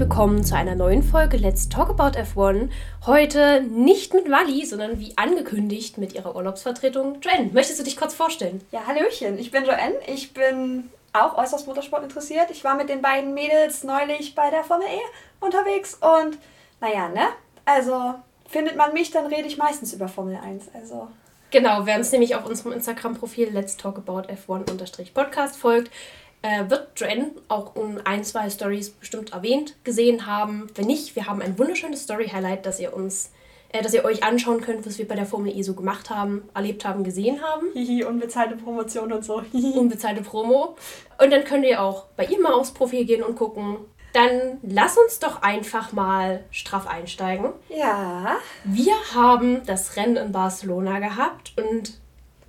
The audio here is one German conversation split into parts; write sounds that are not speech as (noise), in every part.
Willkommen zu einer neuen Folge Let's Talk About F1. Heute nicht mit Wally, sondern wie angekündigt mit ihrer Urlaubsvertretung Joanne. Möchtest du dich kurz vorstellen? Ja, Hallöchen, ich bin Joanne. Ich bin auch äußerst Motorsport interessiert. Ich war mit den beiden Mädels neulich bei der Formel E unterwegs und naja, ne? Also findet man mich, dann rede ich meistens über Formel 1. Also Genau, wer uns nämlich auf unserem Instagram-Profil Let's Talk About F1-Podcast folgt, äh, wird Joanne auch in ein, zwei Stories bestimmt erwähnt, gesehen haben. Wenn nicht, wir haben ein wunderschönes Story-Highlight, das ihr uns, äh, dass ihr euch anschauen könnt, was wir bei der Formel E so gemacht haben, erlebt haben, gesehen haben. (laughs) Hihi, unbezahlte Promotion und so. (laughs) Unbezahlte Promo. Und dann könnt ihr auch bei ihr mal aufs Profil gehen und gucken. Dann lass uns doch einfach mal straff einsteigen. Ja. Wir haben das Rennen in Barcelona gehabt und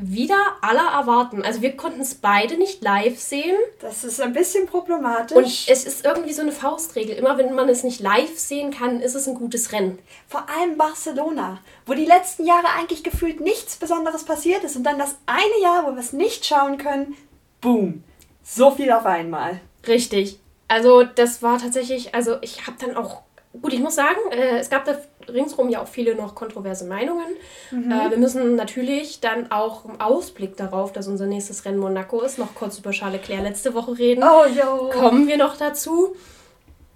wieder aller erwarten. Also wir konnten es beide nicht live sehen. Das ist ein bisschen problematisch. Und es ist irgendwie so eine Faustregel. Immer wenn man es nicht live sehen kann, ist es ein gutes Rennen. Vor allem Barcelona, wo die letzten Jahre eigentlich gefühlt nichts Besonderes passiert ist und dann das eine Jahr, wo wir es nicht schauen können, boom, so viel auf einmal. Richtig. Also das war tatsächlich, also ich habe dann auch, gut, ich muss sagen, äh, es gab da ringsrum ja auch viele noch kontroverse Meinungen. Mhm. Äh, wir müssen natürlich dann auch im Ausblick darauf, dass unser nächstes Rennen Monaco ist, noch kurz über Charles Leclerc letzte Woche reden. Oh, yo. Kommen wir noch dazu.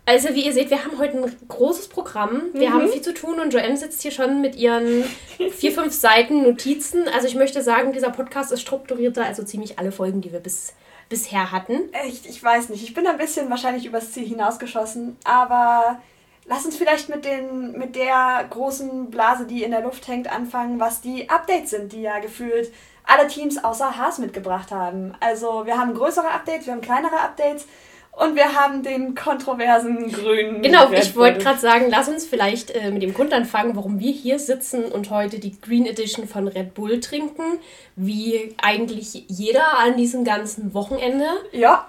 Also wie ihr seht, wir haben heute ein großes Programm. Wir Mhm. haben viel zu tun und Joanne sitzt hier schon mit ihren vier, fünf Seiten Notizen. Also ich möchte sagen, dieser Podcast ist strukturierter als so ziemlich alle Folgen, die wir bis, bisher hatten. Echt, ich weiß nicht. Ich bin ein bisschen wahrscheinlich übers Ziel hinausgeschossen, aber lass uns vielleicht mit, den, mit der großen Blase, die in der Luft hängt, anfangen, was die Updates sind, die ja gefühlt alle Teams außer Haas mitgebracht haben. Also wir haben größere Updates, wir haben kleinere Updates und wir haben den kontroversen grünen. Genau, Red ich wollte gerade sagen, lass uns vielleicht äh, mit dem Grund anfangen, warum wir hier sitzen und heute die Green Edition von Red Bull trinken, wie eigentlich jeder an diesem ganzen Wochenende. Ja.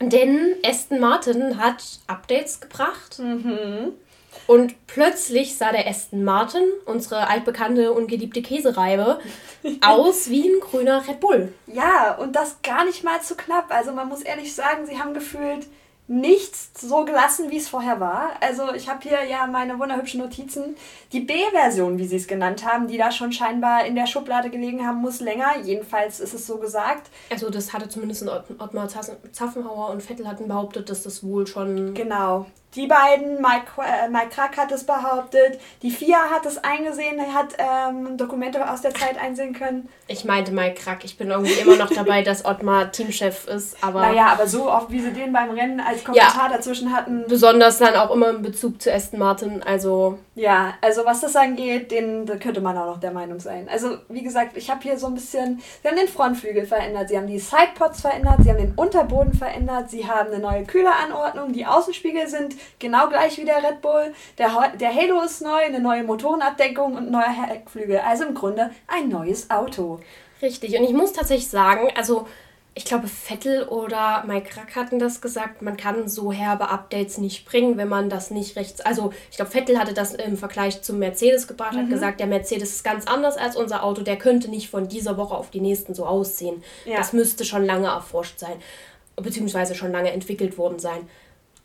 Denn Aston Martin hat Updates gebracht Mhm. und plötzlich sah der Aston Martin, unsere altbekannte und geliebte Käsereibe, (laughs) aus wie ein grüner Red Bull. Ja, und das gar nicht mal zu knapp. Also man muss ehrlich sagen, sie haben gefühlt nichts so gelassen, wie es vorher war. Also ich habe hier ja meine wunderhübschen Notizen. Die B-Version, wie sie es genannt haben, die da schon scheinbar in der Schublade gelegen haben, muss länger. Jedenfalls ist es so gesagt. Also das hatte zumindest Ott- Ottmar Zapfenhauer und Vettel hatten behauptet, dass das wohl schon Genau. Die beiden, Mike, äh, Mike Krack hat es behauptet, die FIA hat es eingesehen, hat ähm, Dokumente aus der Zeit einsehen können. Ich meinte Mike Krack, ich bin irgendwie immer noch dabei, dass Ottmar Teamchef ist, aber Naja, aber so oft, wie sie den beim Rennen als Kommentar dazwischen hatten, besonders dann auch immer in Bezug zu Aston Martin, also Ja, also was das angeht, den, da könnte man auch noch der Meinung sein. Also wie gesagt, ich habe hier so ein bisschen, sie haben den Frontflügel verändert, sie haben die Sidepods verändert, sie haben den Unterboden verändert, sie haben eine neue Kühleranordnung, die Außenspiegel sind genau gleich wie der Red Bull, der, der Halo ist neu, eine neue Motorenabdeckung und neuer Heckflügel. Also im Grunde ein neues Auto. richtig. Und ich muss tatsächlich sagen, also ich glaube Vettel oder Mike Krack hatten das gesagt, man kann so herbe Updates nicht bringen, wenn man das nicht rechts, also ich glaube Vettel hatte das im Vergleich zum Mercedes gebracht, hat gesagt, der Mercedes ist ganz anders als unser Auto, der könnte nicht von dieser Woche auf die nächsten so aussehen. Ja. Das müsste schon lange erforscht sein, beziehungsweise schon lange entwickelt worden sein.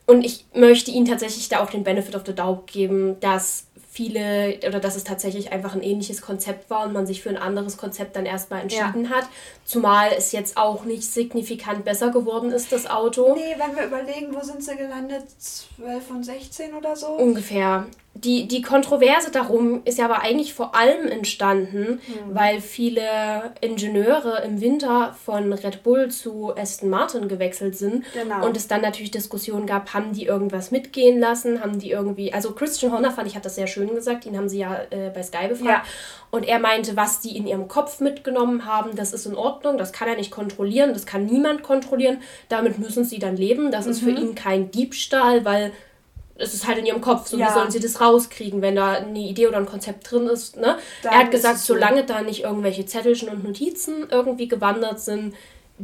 Und ich möchte ihnen tatsächlich da auch den Benefit of the doubt geben, dass viele oder dass es tatsächlich einfach ein ähnliches Konzept war und man sich für ein anderes Konzept dann erstmal entschieden hat. Zumal es jetzt auch nicht signifikant besser geworden ist, das Auto. Nee, wenn wir überlegen, wo sind sie gelandet? 12 und 16 oder so? Ungefähr. Die, die Kontroverse darum ist ja aber eigentlich vor allem entstanden, weil viele Ingenieure im Winter von Red Bull zu Aston Martin gewechselt sind. Genau. Und es dann natürlich Diskussionen gab, haben die irgendwas mitgehen lassen, haben die irgendwie, also Christian Horner fand ich, hat das sehr schön gesagt, ihn haben sie ja äh, bei Sky befragt. Ja. Und er meinte, was die in ihrem Kopf mitgenommen haben, das ist in Ordnung, das kann er nicht kontrollieren, das kann niemand kontrollieren, damit müssen sie dann leben, das ist für Mhm. ihn kein Diebstahl, weil es ist halt in ihrem Kopf, so Ja. wie sollen sie das rauskriegen, wenn da eine Idee oder ein Konzept drin ist. Ne? Dann Er hat gesagt, es so. solange da nicht irgendwelche Zettelchen und Notizen irgendwie gewandert sind,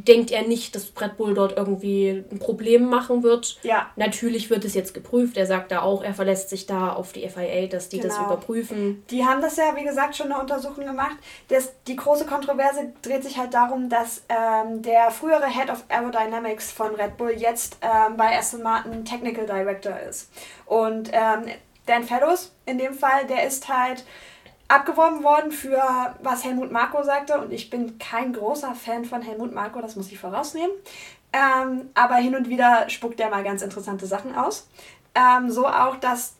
denkt er nicht, dass Red Bull dort irgendwie ein Problem machen wird. Ja. Natürlich wird es jetzt geprüft. Er sagt da auch, er verlässt sich da auf die FIA, dass die genau. das überprüfen. Die haben das ja, wie gesagt, schon eine Untersuchung gemacht. Das, die große Kontroverse dreht sich halt darum, dass ähm, der frühere Head of Aerodynamics von Red Bull jetzt ähm, bei Aston Martin Technical Director ist. Und ähm, Dan Fellows in dem Fall, der ist halt abgeworben worden für was Helmut Marko sagte. Und ich bin kein großer Fan von Helmut Marko, das muss ich vorausnehmen. Ähm, aber hin und wieder spuckt er mal ganz interessante Sachen aus. Ähm, so auch, dass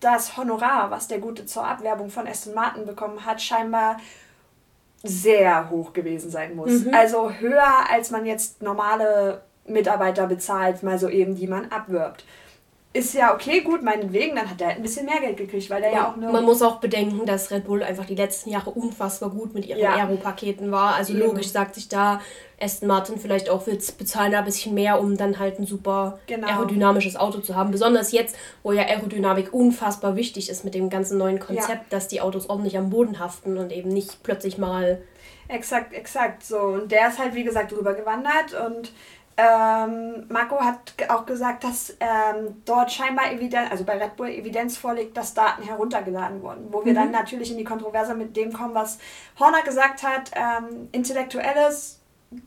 das Honorar, was der Gute zur Abwerbung von Aston Martin bekommen hat, scheinbar sehr hoch gewesen sein muss. Mhm. Also höher, als man jetzt normale Mitarbeiter bezahlt, mal so eben, die man abwirbt ist ja okay, gut, meinetwegen, dann hat er halt ein bisschen mehr Geld gekriegt, weil er ja, ja auch nur. Man muss auch bedenken, dass Red Bull einfach die letzten Jahre unfassbar gut mit ihren ja. Aero-Paketen war. Also Eben. logisch sagt sich da Aston Martin vielleicht auch, wir bezahlen da ein bisschen mehr, um dann halt ein super genau. aerodynamisches Auto zu haben. Besonders jetzt, wo ja Aerodynamik unfassbar wichtig ist mit dem ganzen neuen Konzept, ja. dass die Autos ordentlich am Boden haften und eben nicht plötzlich mal. Exakt, exakt so. Und der ist halt, wie gesagt, drüber gewandert und ähm, Marco hat auch gesagt, dass ähm, dort scheinbar Evidenz, also bei Red Bull Evidenz vorliegt, dass Daten heruntergeladen wurden. Wo wir mhm. dann natürlich in die Kontroverse mit dem kommen, was Horner gesagt hat, ähm, intellektuelles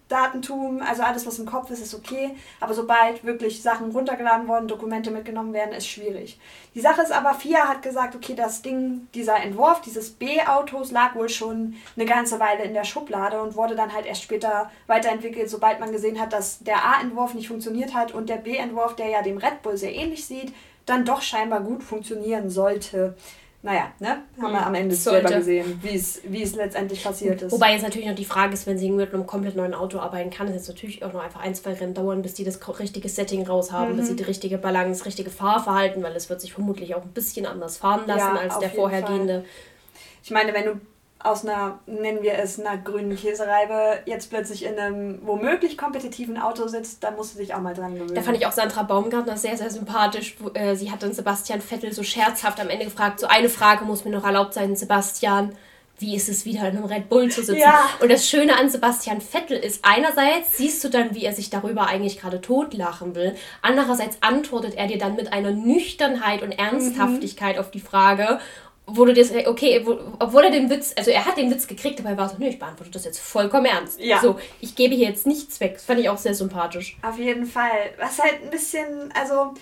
Datentum, also alles, was im Kopf ist, ist okay. Aber sobald wirklich Sachen runtergeladen worden, Dokumente mitgenommen werden, ist schwierig. Die Sache ist aber, FIA hat gesagt, okay, das Ding, dieser Entwurf dieses B-Autos lag wohl schon eine ganze Weile in der Schublade und wurde dann halt erst später weiterentwickelt, sobald man gesehen hat, dass der A-Entwurf nicht funktioniert hat und der B-Entwurf, der ja dem Red Bull sehr ähnlich sieht, dann doch scheinbar gut funktionieren sollte naja, ne? Haben wir hm. am Ende selber gesehen, wie es, wie es letztendlich passiert ist. Wobei jetzt natürlich noch die Frage ist, wenn sie mit einem komplett neuen Auto arbeiten kann, es jetzt natürlich auch noch einfach ein, zwei Rennen dauern, bis die das richtige Setting raus haben, mhm. bis sie die richtige Balance, richtige Fahrverhalten, weil es wird sich vermutlich auch ein bisschen anders fahren lassen ja, als der vorhergehende. Ich meine, wenn du aus einer, nennen wir es, einer grünen Käsereibe jetzt plötzlich in einem womöglich kompetitiven Auto sitzt, da musst du dich auch mal dran gewöhnen. Da fand ich auch Sandra Baumgartner sehr, sehr sympathisch. Äh, sie hat dann Sebastian Vettel so scherzhaft am Ende gefragt, so eine Frage muss mir noch erlaubt sein, Sebastian, wie ist es wieder in einem Red Bull zu sitzen? Ja. Und das Schöne an Sebastian Vettel ist, einerseits siehst du dann, wie er sich darüber eigentlich gerade totlachen will. Andererseits antwortet er dir dann mit einer Nüchternheit und Ernsthaftigkeit mhm. auf die Frage wo du dir okay, wo, obwohl er den Witz, also er hat den Witz gekriegt, aber er war so, nö, ich beantworte das jetzt vollkommen ernst. Ja. So, ich gebe hier jetzt nichts weg. Das fand ich auch sehr sympathisch. Auf jeden Fall. Was halt ein bisschen, also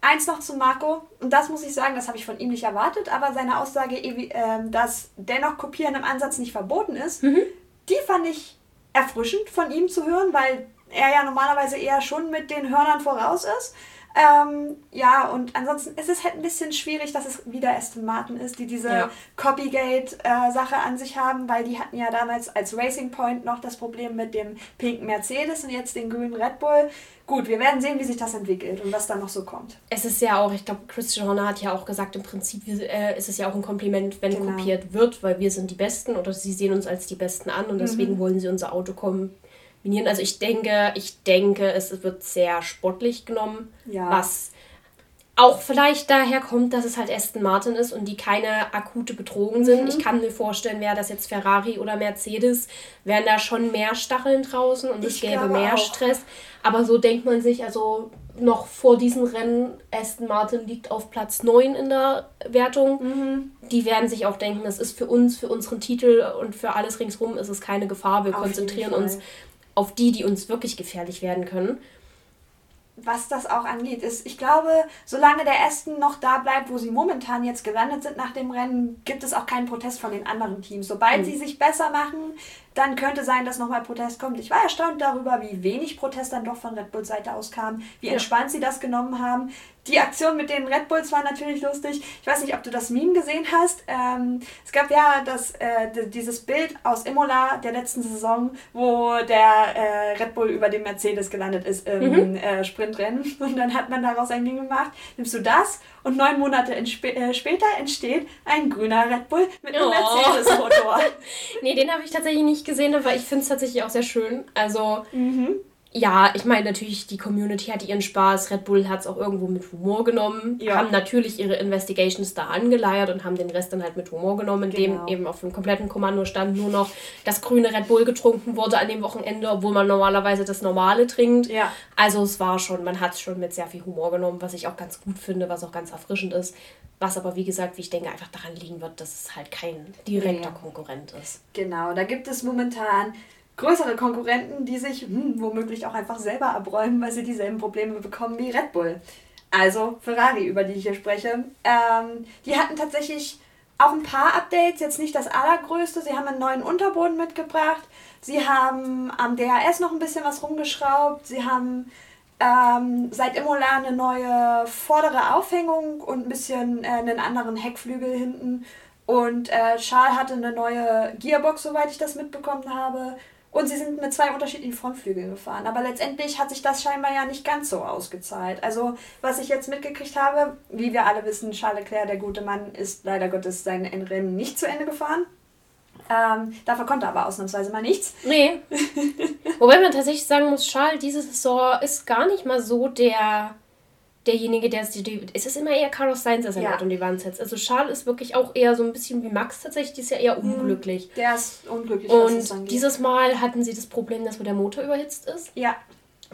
eins noch zu Marco, und das muss ich sagen, das habe ich von ihm nicht erwartet, aber seine Aussage, ähm, dass dennoch Kopieren im Ansatz nicht verboten ist, mhm. die fand ich erfrischend von ihm zu hören, weil er ja normalerweise eher schon mit den Hörnern voraus ist. Ähm, ja, und ansonsten ist es halt ein bisschen schwierig, dass es wieder Aston Martin ist, die diese ja. Copygate-Sache äh, an sich haben, weil die hatten ja damals als Racing Point noch das Problem mit dem pinken Mercedes und jetzt den grünen Red Bull. Gut, wir werden sehen, wie sich das entwickelt und was da noch so kommt. Es ist ja auch, ich glaube, Christian Horner hat ja auch gesagt, im Prinzip äh, ist es ja auch ein Kompliment, wenn genau. kopiert wird, weil wir sind die Besten oder sie sehen uns als die Besten an und deswegen mhm. wollen sie unser Auto kommen minieren. Also ich denke, ich denke, es wird sehr sportlich genommen, ja. was auch vielleicht daher kommt, dass es halt Aston Martin ist und die keine akute Bedrohung sind. Mhm. Ich kann mir vorstellen, wäre das jetzt Ferrari oder Mercedes, wären da schon mehr Stacheln draußen und es gäbe mehr auch. Stress. Aber so denkt man sich, also noch vor diesem Rennen, Aston Martin liegt auf Platz 9 in der Wertung. Mhm. Die werden sich auch denken, es ist für uns, für unseren Titel und für alles ringsherum ist es keine Gefahr. Wir auf konzentrieren uns auf die, die uns wirklich gefährlich werden können. Was das auch angeht, ist, ich glaube, solange der Aston noch da bleibt, wo sie momentan jetzt gelandet sind nach dem Rennen, gibt es auch keinen Protest von den anderen Teams. Sobald mhm. sie sich besser machen, dann könnte sein, dass nochmal Protest kommt. Ich war erstaunt darüber, wie wenig Protest dann doch von Red Bulls Seite aus kam, wie ja. entspannt sie das genommen haben. Die Aktion mit den Red Bulls war natürlich lustig. Ich weiß nicht, ob du das Meme gesehen hast. Ähm, es gab ja das, äh, dieses Bild aus Imola der letzten Saison, wo der äh, Red Bull über dem Mercedes gelandet ist im mhm. äh, Sprintrennen. (laughs) Und dann hat man daraus ein Ding gemacht. Nimmst du das und neun Monate äh, später entsteht ein grüner Red Bull mit einem oh. Mercedes-Motor. (laughs) nee, den habe ich tatsächlich nicht gesehen, aber ich finde es tatsächlich auch sehr schön. Also. Mhm ja, ich meine natürlich, die Community hatte ihren Spaß. Red Bull hat es auch irgendwo mit Humor genommen. Ja. Haben natürlich ihre Investigations da angeleiert und haben den Rest dann halt mit Humor genommen, indem genau. eben auf dem kompletten Kommandostand nur noch das grüne Red Bull getrunken wurde an dem Wochenende, obwohl man normalerweise das normale trinkt. Ja. Also es war schon, man hat es schon mit sehr viel Humor genommen, was ich auch ganz gut finde, was auch ganz erfrischend ist. Was aber, wie gesagt, wie ich denke, einfach daran liegen wird, dass es halt kein direkter ja. Konkurrent ist. Genau, da gibt es momentan größere Konkurrenten, die sich hm, womöglich auch einfach selber abräumen, weil sie dieselben Probleme bekommen wie Red Bull. Also Ferrari, über die ich hier spreche. Ähm, die hatten tatsächlich auch ein paar Updates, jetzt nicht das allergrößte. Sie haben einen neuen Unterboden mitgebracht. Sie haben am DRS noch ein bisschen was rumgeschraubt. Sie haben ähm, seit Imola eine neue vordere Aufhängung und ein bisschen äh, einen anderen Heckflügel hinten. Und äh, Charles hatte eine neue Gearbox, soweit ich das mitbekommen habe. Und sie sind mit zwei unterschiedlichen Frontflügeln gefahren. Aber letztendlich hat sich das scheinbar ja nicht ganz so ausgezahlt. Also, was ich jetzt mitgekriegt habe, wie wir alle wissen, Charles Leclerc, der gute Mann, ist leider Gottes sein Rennen nicht zu Ende gefahren. Ähm, dafür konnte aber ausnahmsweise mal nichts. Nee. (laughs) Wobei man tatsächlich sagen muss, Charles diese Saison ist gar nicht mal so der derjenige, der es, die, es ist immer eher Carlos Sainz, der sein ja. um die Wand setzt. Also Charles ist wirklich auch eher so ein bisschen wie Max tatsächlich, die ist ja eher mhm. unglücklich. Der ist unglücklich. Und dieses Mal hatten sie das Problem, dass der Motor überhitzt ist. Ja.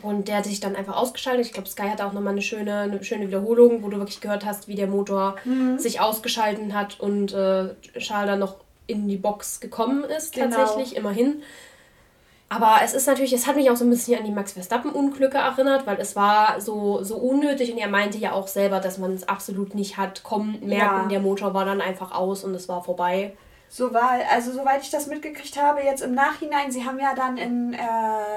Und der hat sich dann einfach ausgeschaltet. Ich glaube, Sky hatte auch nochmal eine schöne, eine schöne Wiederholung, wo du wirklich gehört hast, wie der Motor mhm. sich ausgeschalten hat und äh, Charles dann noch in die Box gekommen ist, genau. tatsächlich, immerhin. Aber es ist natürlich, es hat mich auch so ein bisschen an die Max Verstappen-Unglücke erinnert, weil es war so, so unnötig und er meinte ja auch selber, dass man es absolut nicht hat kommen merken. Ja. Der Motor war dann einfach aus und es war vorbei. So war, also soweit ich das mitgekriegt habe, jetzt im Nachhinein, sie haben ja dann in äh,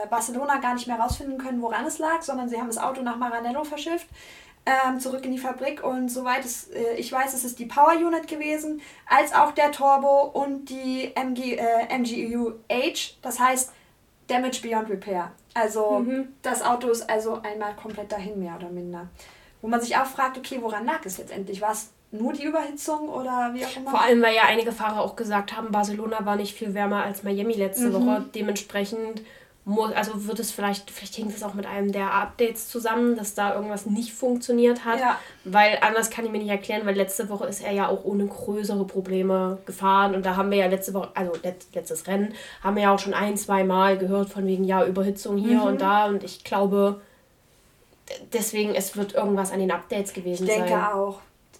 Barcelona gar nicht mehr rausfinden können, woran es lag, sondern sie haben das Auto nach Maranello verschifft. Ähm, zurück in die Fabrik und soweit es, äh, ich weiß, es ist die Power Unit gewesen, als auch der Turbo und die MG, äh, MGU H. Das heißt, Damage Beyond Repair. Also mhm. das Auto ist also einmal komplett dahin, mehr oder minder. Wo man sich auch fragt, okay, woran lag es letztendlich? War es nur die Überhitzung oder wie auch immer? Vor allem, weil ja einige Fahrer auch gesagt haben, Barcelona war nicht viel wärmer als Miami letzte mhm. Woche. Dementsprechend also wird es vielleicht, vielleicht hängt es auch mit einem der Updates zusammen, dass da irgendwas nicht funktioniert hat. Ja. Weil anders kann ich mir nicht erklären, weil letzte Woche ist er ja auch ohne größere Probleme gefahren und da haben wir ja letzte Woche, also let, letztes Rennen, haben wir ja auch schon ein, zwei Mal gehört von wegen, ja, Überhitzung hier mhm. und da und ich glaube, deswegen, es wird irgendwas an den Updates gewesen sein. Ich denke sein. auch.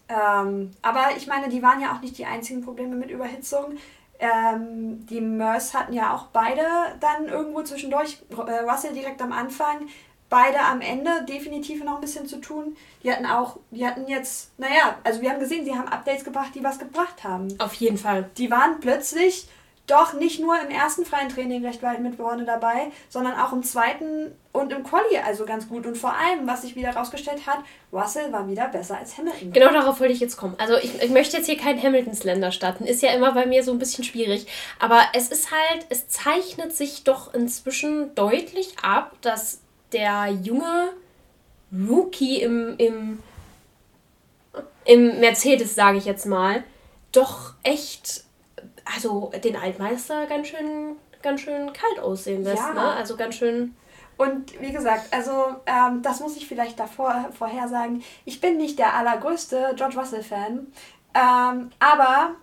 Ähm, aber ich meine, die waren ja auch nicht die einzigen Probleme mit Überhitzung. Ähm, die Mörs hatten ja auch beide dann irgendwo zwischendurch, äh, Russell direkt am Anfang, beide am Ende definitiv noch ein bisschen zu tun. Die hatten auch, die hatten jetzt, naja, also wir haben gesehen, sie haben Updates gebracht, die was gebracht haben. Auf jeden Fall. Die waren plötzlich doch nicht nur im ersten freien Training recht weit mit vorne dabei, sondern auch im zweiten und im Quali also ganz gut. Und vor allem, was sich wieder herausgestellt hat, Russell war wieder besser als Hamilton. Genau darauf wollte ich jetzt kommen. Also ich, ich möchte jetzt hier kein Hamilton-Slender starten. Ist ja immer bei mir so ein bisschen schwierig. Aber es ist halt, es zeichnet sich doch inzwischen deutlich ab, dass der junge Rookie im, im, im Mercedes, sage ich jetzt mal, doch echt also den Altmeister ganz schön, ganz schön kalt aussehen lässt. Ja. Ne? Also ganz schön. Und wie gesagt, also ähm, das muss ich vielleicht davor vorher sagen. Ich bin nicht der allergrößte George Russell-Fan, ähm, aber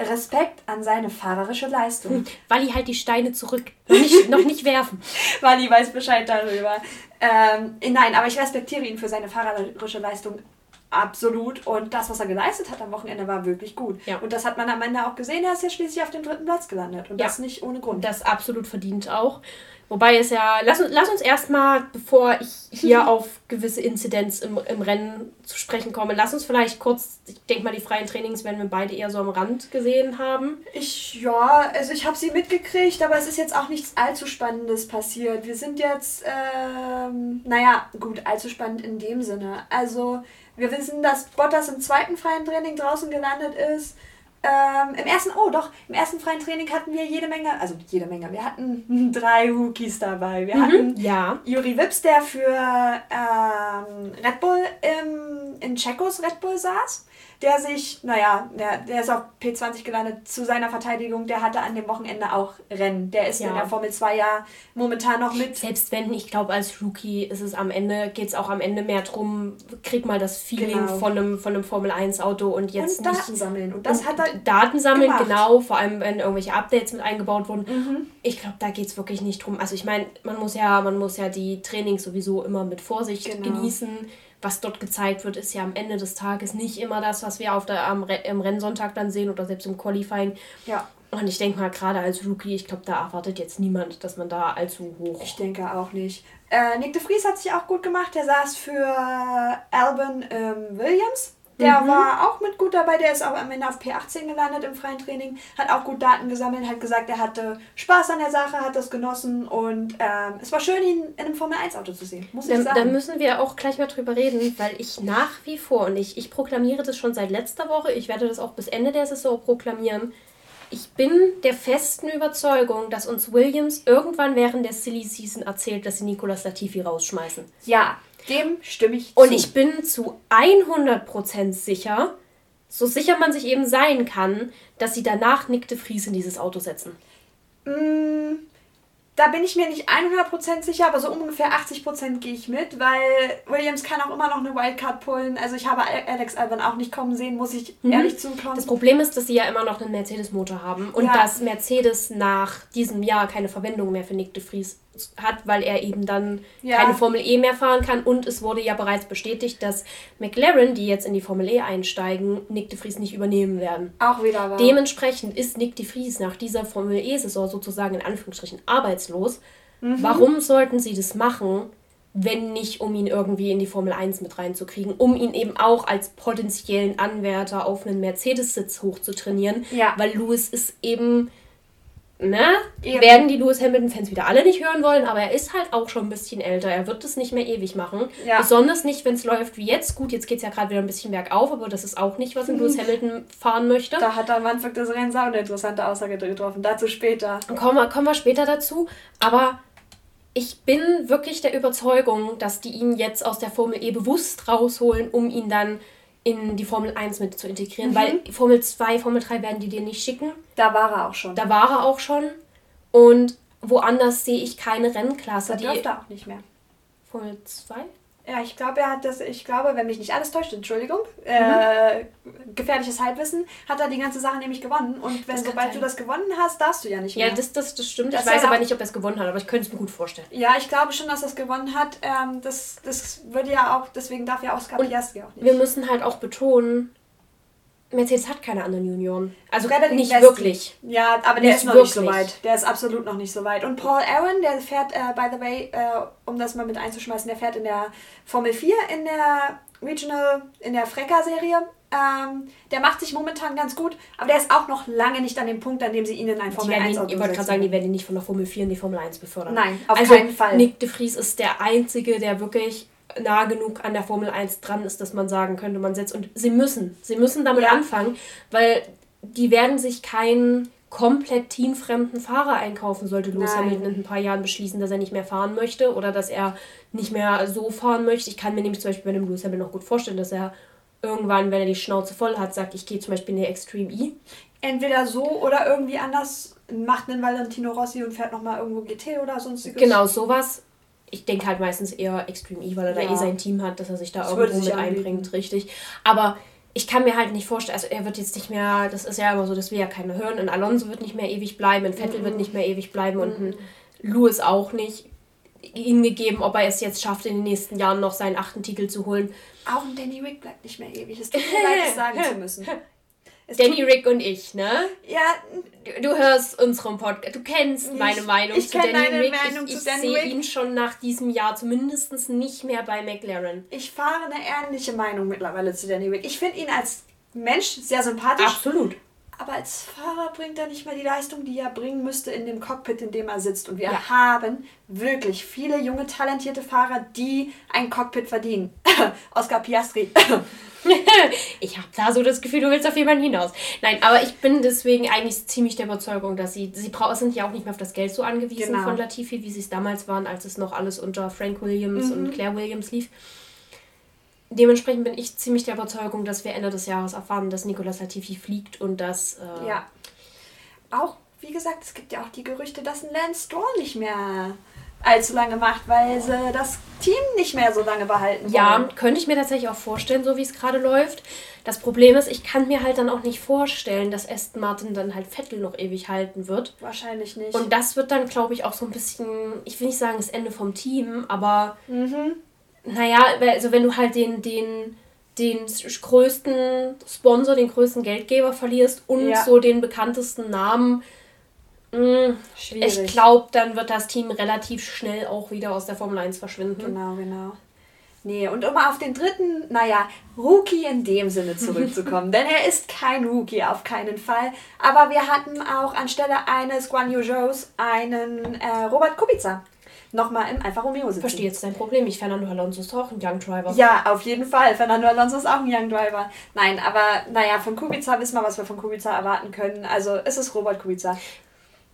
Respekt an seine fahrerische Leistung. (laughs) Wally halt die Steine zurück. Noch nicht, (laughs) noch nicht werfen. Wally weiß Bescheid darüber. Ähm, nein, aber ich respektiere ihn für seine fahrerische Leistung Absolut. Und das, was er geleistet hat am Wochenende, war wirklich gut. Ja. Und das hat man am Ende auch gesehen. Er ist ja schließlich auf dem dritten Platz gelandet. Und ja. das nicht ohne Grund. Das absolut verdient auch. Wobei es ja, lass, lass uns erstmal, bevor ich hier (laughs) auf gewisse Inzidenz im, im Rennen zu sprechen komme, lass uns vielleicht kurz, ich denke mal, die freien Trainings werden wir beide eher so am Rand gesehen haben. Ich, ja, also ich habe sie mitgekriegt, aber es ist jetzt auch nichts allzu Spannendes passiert. Wir sind jetzt, ähm, naja, gut, allzu spannend in dem Sinne. Also, wir wissen, dass Bottas im zweiten freien Training draußen gelandet ist. Ähm, Im ersten, oh doch, im ersten freien Training hatten wir jede Menge, also jede Menge, wir hatten (laughs) drei Rookies dabei. Wir mhm, hatten ja. Juri Wips, der für ähm, Red Bull im, in Checos Red Bull saß. Der sich, naja, der, der ist auf P20 gelandet zu seiner Verteidigung, der hatte an dem Wochenende auch Rennen. Der ist ja. in der Formel 2 ja momentan noch mit. Selbst wenn, ich glaube, als Rookie ist es am Ende, geht es auch am Ende mehr darum, krieg mal das Feeling genau. von, einem, von einem Formel 1 Auto und jetzt. Und Daten sammeln. Und das und hat er. Daten sammeln, gemacht. genau, vor allem wenn irgendwelche Updates mit eingebaut wurden. Mhm. Ich glaube, da geht es wirklich nicht drum. Also ich meine, man muss ja, man muss ja die Trainings sowieso immer mit Vorsicht genau. genießen was dort gezeigt wird, ist ja am Ende des Tages nicht immer das, was wir auf der, am, im Rennsonntag dann sehen oder selbst im Qualifying. Ja. Und ich denke mal, gerade als Rookie, ich glaube, da erwartet jetzt niemand, dass man da allzu hoch. Ich denke auch nicht. Äh, Nick de Vries hat sich auch gut gemacht. Der saß für Alban ähm, Williams. Der mhm. war auch mit gut dabei, der ist auch am Ende auf P18 gelandet im freien Training, hat auch gut Daten gesammelt, hat gesagt, er hatte Spaß an der Sache, hat das genossen und ähm, es war schön, ihn in einem Formel-1-Auto zu sehen, muss ich sagen. Da müssen wir auch gleich mal drüber reden, weil ich nach wie vor, und ich, ich proklamiere das schon seit letzter Woche, ich werde das auch bis Ende der Saison proklamieren, ich bin der festen Überzeugung, dass uns Williams irgendwann während der Silly Season erzählt, dass sie Nicolas Latifi rausschmeißen. Ja, dem stimme ich zu. Und ich bin zu 100% sicher, so sicher man sich eben sein kann, dass sie danach Nick de Vries in dieses Auto setzen. Mm, da bin ich mir nicht 100% sicher, aber so ungefähr 80% gehe ich mit, weil Williams kann auch immer noch eine Wildcard pullen. Also ich habe Alex Albon auch nicht kommen sehen, muss ich mhm. ehrlich zukommen. Das Problem ist, dass sie ja immer noch einen Mercedes-Motor haben und ja. dass Mercedes nach diesem Jahr keine Verwendung mehr für Nick de Vries hat, weil er eben dann ja. keine Formel E mehr fahren kann. Und es wurde ja bereits bestätigt, dass McLaren, die jetzt in die Formel E einsteigen, Nick de Vries nicht übernehmen werden. Auch wieder wahr. Dementsprechend ist Nick de Vries nach dieser Formel E-Saison sozusagen in Anführungsstrichen arbeitslos. Mhm. Warum sollten sie das machen, wenn nicht, um ihn irgendwie in die Formel 1 mit reinzukriegen, um ihn eben auch als potenziellen Anwärter auf einen Mercedes-Sitz hochzutrainieren? Ja. Weil Lewis ist eben ne, Eben. werden die Lewis Hamilton-Fans wieder alle nicht hören wollen, aber er ist halt auch schon ein bisschen älter. Er wird es nicht mehr ewig machen. Ja. Besonders nicht, wenn es läuft wie jetzt. Gut, jetzt geht es ja gerade wieder ein bisschen bergauf, aber das ist auch nicht, was ein Lewis Hamilton fahren möchte. Da hat am Anfang des Rennens auch eine interessante Aussage getroffen. Dazu später. Kommen wir, kommen wir später dazu. Aber ich bin wirklich der Überzeugung, dass die ihn jetzt aus der Formel E bewusst rausholen, um ihn dann in die Formel 1 mit zu integrieren, mhm. weil Formel 2, Formel 3 werden die dir nicht schicken. Da war er auch schon. Da war er auch schon. Und woanders sehe ich keine Rennklasse. Da dürfte er auch nicht mehr. Formel 2? Ja, ich glaube, er hat das, ich glaube, wenn mich nicht alles täuscht, Entschuldigung, mhm. äh, gefährliches Halbwissen, hat er die ganze Sache nämlich gewonnen. Und wenn sobald sein. du das gewonnen hast, darfst du ja nicht mehr. Ja, das, das, das stimmt. Das ich weiß aber nicht, ob er es gewonnen hat, aber ich könnte es mir gut vorstellen. Ja, ich glaube schon, dass er es gewonnen hat. Ähm, das, das würde ja auch, deswegen darf ja Oscar Piastri auch nicht. Wir müssen halt auch betonen, Mercedes hat keine anderen Junioren. Also nicht Westen. wirklich. Ja, aber der nicht ist noch wirklich. nicht so weit. Der ist absolut noch nicht so weit. Und Paul Aaron, der fährt, äh, by the way, äh, um das mal mit einzuschmeißen, der fährt in der Formel 4 in der Regional, in der Frecker-Serie. Ähm, der macht sich momentan ganz gut, aber der ist auch noch lange nicht an dem Punkt, an dem sie ihn in ein Formel 1 Auto Ich wollte gerade sagen, die werden ihn nicht von der Formel 4 in die Formel 1 befördern. Nein, auf also, keinen Fall. Nick de Vries ist der Einzige, der wirklich nah genug an der Formel 1 dran ist, dass man sagen könnte, man setzt. Und sie müssen, sie müssen damit ja. anfangen, weil die werden sich keinen komplett teamfremden Fahrer einkaufen, sollte Lewis Hamilton in ein paar Jahren beschließen, dass er nicht mehr fahren möchte oder dass er nicht mehr so fahren möchte. Ich kann mir nämlich zum Beispiel bei dem Lewis Hamilton noch gut vorstellen, dass er irgendwann, wenn er die Schnauze voll hat, sagt, ich gehe zum Beispiel in die Extreme E. Entweder so oder irgendwie anders macht einen Valentino Rossi und fährt nochmal irgendwo GT oder sonstiges. Genau, sowas ich denke halt meistens eher Extreme E, weil er ja. da eh sein Team hat, dass er sich da das irgendwo mit einbringt, richtig. Aber ich kann mir halt nicht vorstellen, also er wird jetzt nicht mehr, das ist ja immer so, dass wir ja keine hören. Ein Alonso wird nicht mehr ewig bleiben, ein Vettel mhm. wird nicht mehr ewig bleiben und ein Lewis auch nicht. Ihm gegeben, ob er es jetzt schafft, in den nächsten Jahren noch seinen achten Titel zu holen. Auch ein Danny Rick bleibt nicht mehr ewig. Es tut mir leid, (laughs) das sagen zu müssen. (laughs) Es Danny, Rick und ich, ne? Ja. Du, du hörst unseren Podcast. Du kennst ich, meine Meinung ich zu Danny deine Rick. Meinung ich ich sehe ihn schon nach diesem Jahr zumindest nicht mehr bei McLaren. Ich fahre eine ähnliche Meinung mittlerweile zu Danny Rick. Ich finde ihn als Mensch sehr sympathisch. Absolut. Aber als Fahrer bringt er nicht mehr die Leistung, die er bringen müsste in dem Cockpit, in dem er sitzt. Und wir ja. haben wirklich viele junge, talentierte Fahrer, die ein Cockpit verdienen. (coughs) Oscar Piastri. (laughs) ich habe da so das Gefühl, du willst auf jemanden hinaus. Nein, aber ich bin deswegen eigentlich ziemlich der Überzeugung, dass sie, sie sind ja auch nicht mehr auf das Geld so angewiesen genau. von Latifi, wie sie es damals waren, als es noch alles unter Frank Williams mhm. und Claire Williams lief. Dementsprechend bin ich ziemlich der Überzeugung, dass wir Ende des Jahres erfahren, dass Nicolas Latifi fliegt und dass. Äh, ja. Auch, wie gesagt, es gibt ja auch die Gerüchte, dass ein Lance Stroll nicht mehr allzu lange macht, weil sie das Team nicht mehr so lange behalten wollen. Ja, könnte ich mir tatsächlich auch vorstellen, so wie es gerade läuft. Das Problem ist, ich kann mir halt dann auch nicht vorstellen, dass Aston Martin dann halt Vettel noch ewig halten wird. Wahrscheinlich nicht. Und das wird dann, glaube ich, auch so ein bisschen, ich will nicht sagen das Ende vom Team, aber mhm. Naja, also wenn du halt den, den, den größten Sponsor, den größten Geldgeber verlierst und ja. so den bekanntesten Namen, Mm, ich glaube, dann wird das Team relativ schnell auch wieder aus der Formel 1 verschwinden. Genau, genau. Nee, und um auf den dritten, naja, Rookie in dem Sinne (laughs) zurückzukommen, denn er ist kein Rookie, auf keinen Fall. Aber wir hatten auch anstelle eines Guan Yu Zhous einen äh, Robert Kubica nochmal im Alfa Romeo sitzen. Verstehe jetzt dein Problem nicht. Fernando Alonso ist auch ein Young Driver. Ja, auf jeden Fall. Fernando Alonso ist auch ein Young Driver. Nein, aber naja, von Kubica wissen wir, was wir von Kubica erwarten können. Also es ist Robert Kubica.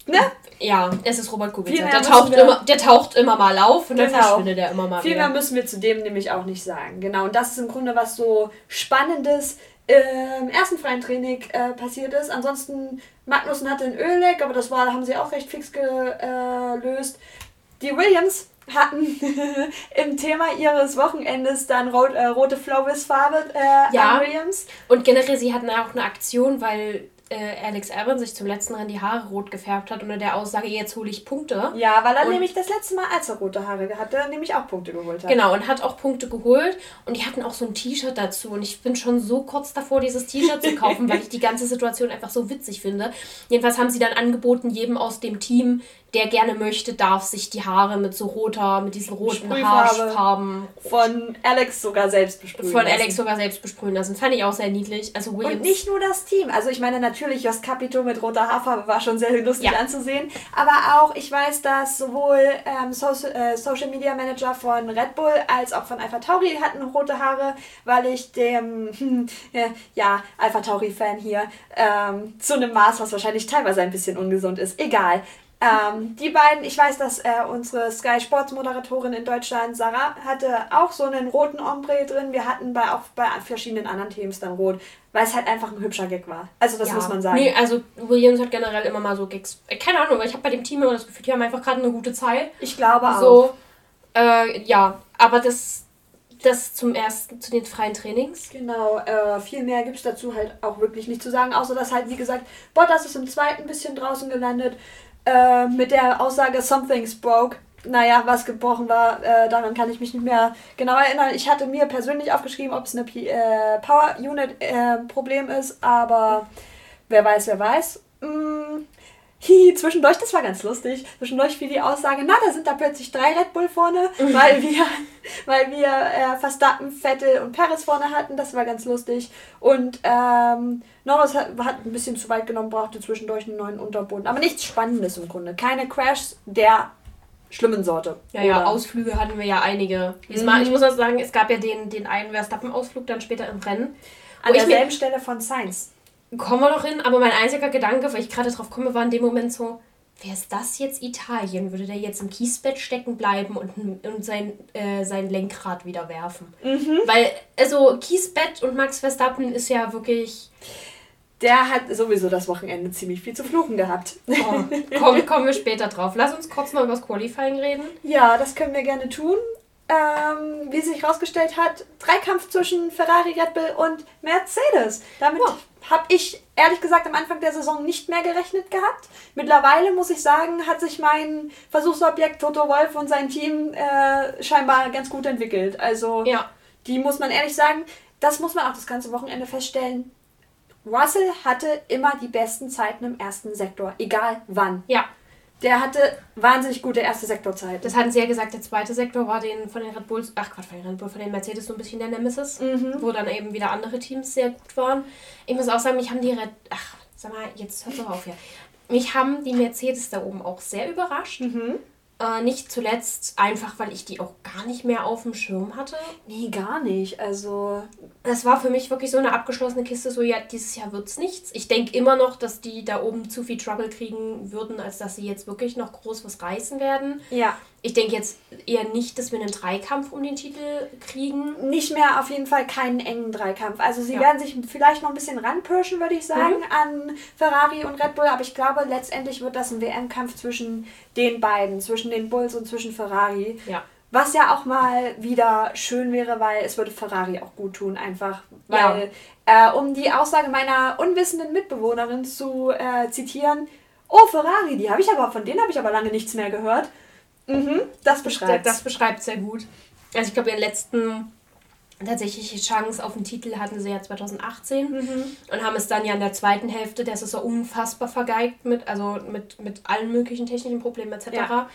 Ne? Ja, es ist Robert Kubica. Der taucht, immer, der taucht immer mal auf und genau. dann verschwindet er immer mal Viel mehr müssen wir zu dem nämlich auch nicht sagen. Genau, und das ist im Grunde was so Spannendes im ersten freien Training äh, passiert ist. Ansonsten, Magnussen hatte ein Ölleck, aber das war, haben sie auch recht fix gelöst. Die Williams hatten (laughs) im Thema ihres Wochenendes dann rot, äh, rote Flowis-Farbe äh, ja, Williams. Und generell, sie hatten auch eine Aktion, weil äh, Alex Albon sich zum letzten Rennen die Haare rot gefärbt hat unter der Aussage, jetzt hole ich Punkte. Ja, weil er und nämlich das letzte Mal, als er rote Haare hatte, nämlich auch Punkte geholt hat. Genau, und hat auch Punkte geholt. Und die hatten auch so ein T-Shirt dazu. Und ich bin schon so kurz davor, dieses T-Shirt zu kaufen, (laughs) weil ich die ganze Situation einfach so witzig finde. Jedenfalls haben sie dann angeboten, jedem aus dem Team der gerne möchte, darf sich die Haare mit so roter, mit diesen roten Haarfarben von Alex sogar selbst besprühen Von lassen. Alex sogar selbst besprühen lassen. Fand ich auch sehr niedlich. Also Williams. Und nicht nur das Team. Also ich meine natürlich, Jos Capito mit roter Haarfarbe war schon sehr lustig ja. anzusehen. Aber auch, ich weiß, dass sowohl ähm, so äh, Social Media Manager von Red Bull als auch von Alpha Tauri hatten rote Haare, weil ich dem, hm, (laughs) ja, Alpha Tauri Fan hier, ähm, zu einem Maß, was wahrscheinlich teilweise ein bisschen ungesund ist. Egal. Ähm, die beiden, ich weiß, dass äh, unsere Sky Sports Moderatorin in Deutschland, Sarah, hatte auch so einen roten Ombre drin. Wir hatten bei, auch bei verschiedenen anderen Teams dann rot, weil es halt einfach ein hübscher Gag war. Also das ja. muss man sagen. Nee, also Williams hat generell immer mal so Gags. Äh, keine Ahnung, weil ich habe bei dem Team immer das Gefühl, die haben einfach gerade eine gute Zeit. Ich glaube auch. So, äh, ja, aber das, das zum ersten, zu den freien Trainings. Genau, äh, viel mehr gibt es dazu halt auch wirklich nicht zu sagen, außer dass halt, wie gesagt, Bottas ist im zweiten bisschen draußen gelandet. Äh, mit der Aussage Something's broke. Naja, was gebrochen war, äh, daran kann ich mich nicht mehr genau erinnern. Ich hatte mir persönlich aufgeschrieben, ob es eine P äh, Power Unit äh, Problem ist, aber wer weiß, wer weiß. Mm, Hihi, zwischendurch, das war ganz lustig. Zwischendurch fiel die Aussage, na, da sind da plötzlich drei Red Bull vorne, mhm. weil wir, (laughs) weil wir äh, Verstappen, Vettel und Paris vorne hatten. Das war ganz lustig. Und ähm, Norris hat, hat ein bisschen zu weit genommen, brauchte zwischendurch einen neuen Unterboden. Aber nichts Spannendes im Grunde. Keine Crashs der schlimmen Sorte. Ja, ja, Ausflüge hatten wir ja einige. Mhm. Ich muss auch sagen, es gab ja den, den einen Verstappen-Ausflug dann später im Rennen. An derselben Stelle von Sainz kommen wir noch hin, aber mein einziger Gedanke, weil ich gerade drauf komme, war in dem Moment so, wäre es das jetzt Italien? Würde der jetzt im Kiesbett stecken bleiben und, und sein, äh, sein Lenkrad wieder werfen? Mhm. Weil, also Kiesbett und Max Verstappen ist ja wirklich. Der hat sowieso das Wochenende ziemlich viel zu fluchen gehabt. Oh, komm, kommen wir später drauf. Lass uns kurz mal über das Qualifying reden. Ja, das können wir gerne tun. Ähm, wie sich herausgestellt hat, Dreikampf zwischen Ferrari, Red Bull und Mercedes. Damit oh habe ich ehrlich gesagt am Anfang der Saison nicht mehr gerechnet gehabt. Mittlerweile muss ich sagen, hat sich mein Versuchsobjekt Toto Wolf und sein Team äh, scheinbar ganz gut entwickelt. Also ja. die muss man ehrlich sagen, das muss man auch das ganze Wochenende feststellen. Russell hatte immer die besten Zeiten im ersten Sektor, egal wann. Ja. Der hatte wahnsinnig gute erste Sektorzeit. Das hatten sie ja gesagt, der zweite Sektor war den von den Red Bulls, ach Quatsch, von den Red Bull, von den Mercedes so ein bisschen der Nemesis, mhm. wo dann eben wieder andere Teams sehr gut waren. Ich muss auch sagen, mich haben die Red, ach, sag mal, jetzt hört doch auf hier. Mich haben die Mercedes da oben auch sehr überrascht. Mhm. Äh, nicht zuletzt einfach, weil ich die auch gar nicht mehr auf dem Schirm hatte. Nee, gar nicht. Also. Das war für mich wirklich so eine abgeschlossene Kiste, so ja, dieses Jahr wird es nichts. Ich denke immer noch, dass die da oben zu viel Trouble kriegen würden, als dass sie jetzt wirklich noch groß was reißen werden. Ja. Ich denke jetzt eher nicht, dass wir einen Dreikampf um den Titel kriegen. Nicht mehr auf jeden Fall keinen engen Dreikampf. Also sie ja. werden sich vielleicht noch ein bisschen ranpirschen, würde ich sagen, mhm. an Ferrari und Red Bull. Aber ich glaube, letztendlich wird das ein WM-Kampf zwischen den beiden, zwischen den Bulls und zwischen Ferrari. Ja. Was ja auch mal wieder schön wäre, weil es würde Ferrari auch gut tun, einfach. Weil, ja. äh, um die Aussage meiner unwissenden Mitbewohnerin zu äh, zitieren, oh, Ferrari, die habe ich aber, von denen habe ich aber lange nichts mehr gehört. Mhm, das beschreibt Das beschreibt sehr gut. Also ich glaube, ihren letzten tatsächliche Chance auf den Titel hatten sie ja 2018 mhm. und haben es dann ja in der zweiten Hälfte der Saison unfassbar vergeigt mit, also mit, mit allen möglichen technischen Problemen etc. Ja.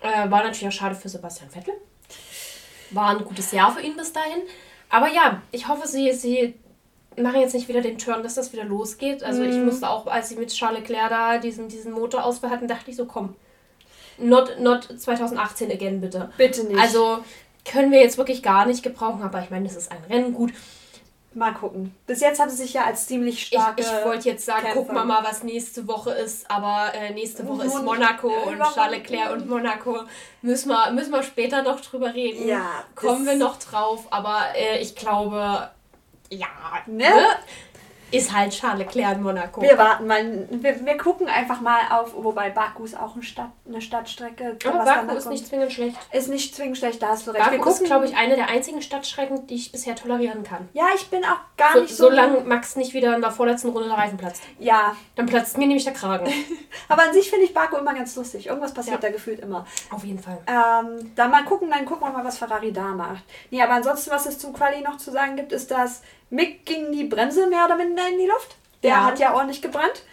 Äh, war natürlich auch schade für Sebastian Vettel. War ein gutes Jahr für ihn bis dahin. Aber ja, ich hoffe, sie, sie machen jetzt nicht wieder den Turn, dass das wieder losgeht. Also mhm. ich musste auch, als sie mit Charles Leclerc da diesen, diesen Motorausfall hatten, dachte ich so, komm, not, not 2018 again, bitte. Bitte nicht. Also können wir jetzt wirklich gar nicht gebrauchen, aber ich meine, das ist ein Rennen, gut. Mal gucken. Bis jetzt hat es sich ja als ziemlich starke. Ich, ich wollte jetzt sagen, Kämpfe. guck mal mal, was nächste Woche ist, aber äh, nächste Woche ist Monaco (laughs) und Charles Leclerc und Monaco. Müssen wir, müssen wir später noch drüber reden. Ja. Kommen wir noch drauf, aber äh, ich glaube, ja. Ne? ne? Ist halt Charles Leclerc in Monaco. Wir warten mal, wir, wir gucken einfach mal auf, wobei Baku ist auch eine, Stadt, eine Stadtstrecke. Aber Baku ist nicht zwingend schlecht. Ist nicht zwingend schlecht, da hast du recht. Baku wir gucken, ist, glaube ich, eine der einzigen Stadtstrecken, die ich bisher tolerieren kann. Ja, ich bin auch gar so, nicht so... Solange Max nicht wieder in der vorletzten Runde der Reifen platzt. Ja. Dann platzt mir nämlich der Kragen. (laughs) Aber an sich finde ich Baku immer ganz lustig. Irgendwas passiert ja. da gefühlt immer. Auf jeden Fall. Ähm, dann mal gucken, dann gucken wir mal, was Ferrari da macht. Nee, aber ansonsten, was es zum Quali noch zu sagen gibt, ist, dass Mick ging die Bremse mehr oder minder in die Luft. Der ja. hat ja ordentlich gebrannt.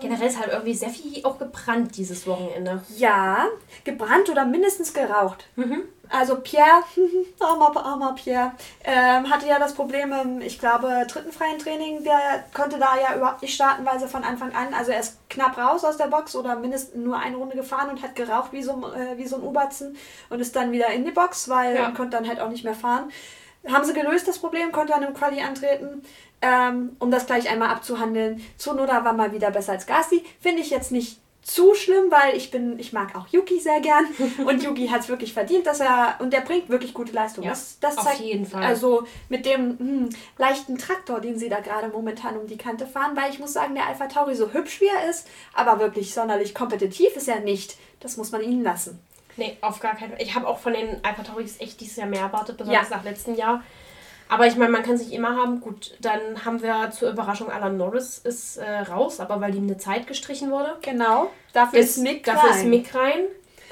Generell ist halt irgendwie sehr viel auch gebrannt dieses Wochenende. Ja, gebrannt oder mindestens geraucht. Mhm. Also Pierre, (laughs) armer, armer Pierre, ähm, hatte ja das Problem im, ich glaube, dritten freien Training. Der konnte da ja überhaupt nicht starten, weil sie von Anfang an, also er ist knapp raus aus der Box oder mindestens nur eine Runde gefahren und hat geraucht wie so, äh, wie so ein Oberzen und ist dann wieder in die Box, weil ja. konnte dann halt auch nicht mehr fahren. Haben sie gelöst, das Problem, konnte dann im Quali antreten ähm, um das gleich einmal abzuhandeln. Tsunoda war mal wieder besser als Gasly. Finde ich jetzt nicht zu schlimm, weil ich bin, ich mag auch Yuki sehr gern (laughs) und Yuki hat es wirklich verdient, dass er und der bringt wirklich gute Leistung. Ja, das, das zeigt, auf jeden Fall. Also mit dem hm, leichten Traktor, den sie da gerade momentan um die Kante fahren, weil ich muss sagen, der Alpha Tauri so hübsch wie er ist, aber wirklich sonderlich kompetitiv ist er nicht. Das muss man ihnen lassen. Nee, auf gar keinen Fall. Ich habe auch von den Alpha Tauris echt dieses Jahr mehr erwartet, besonders ja. nach letztem Jahr. Aber ich meine, man kann sich immer haben. Gut, dann haben wir zur Überraschung Alan Norris ist äh, raus, aber weil ihm eine Zeit gestrichen wurde. Genau. Dafür ist, ist Mick dafür rein. ist Mick rein.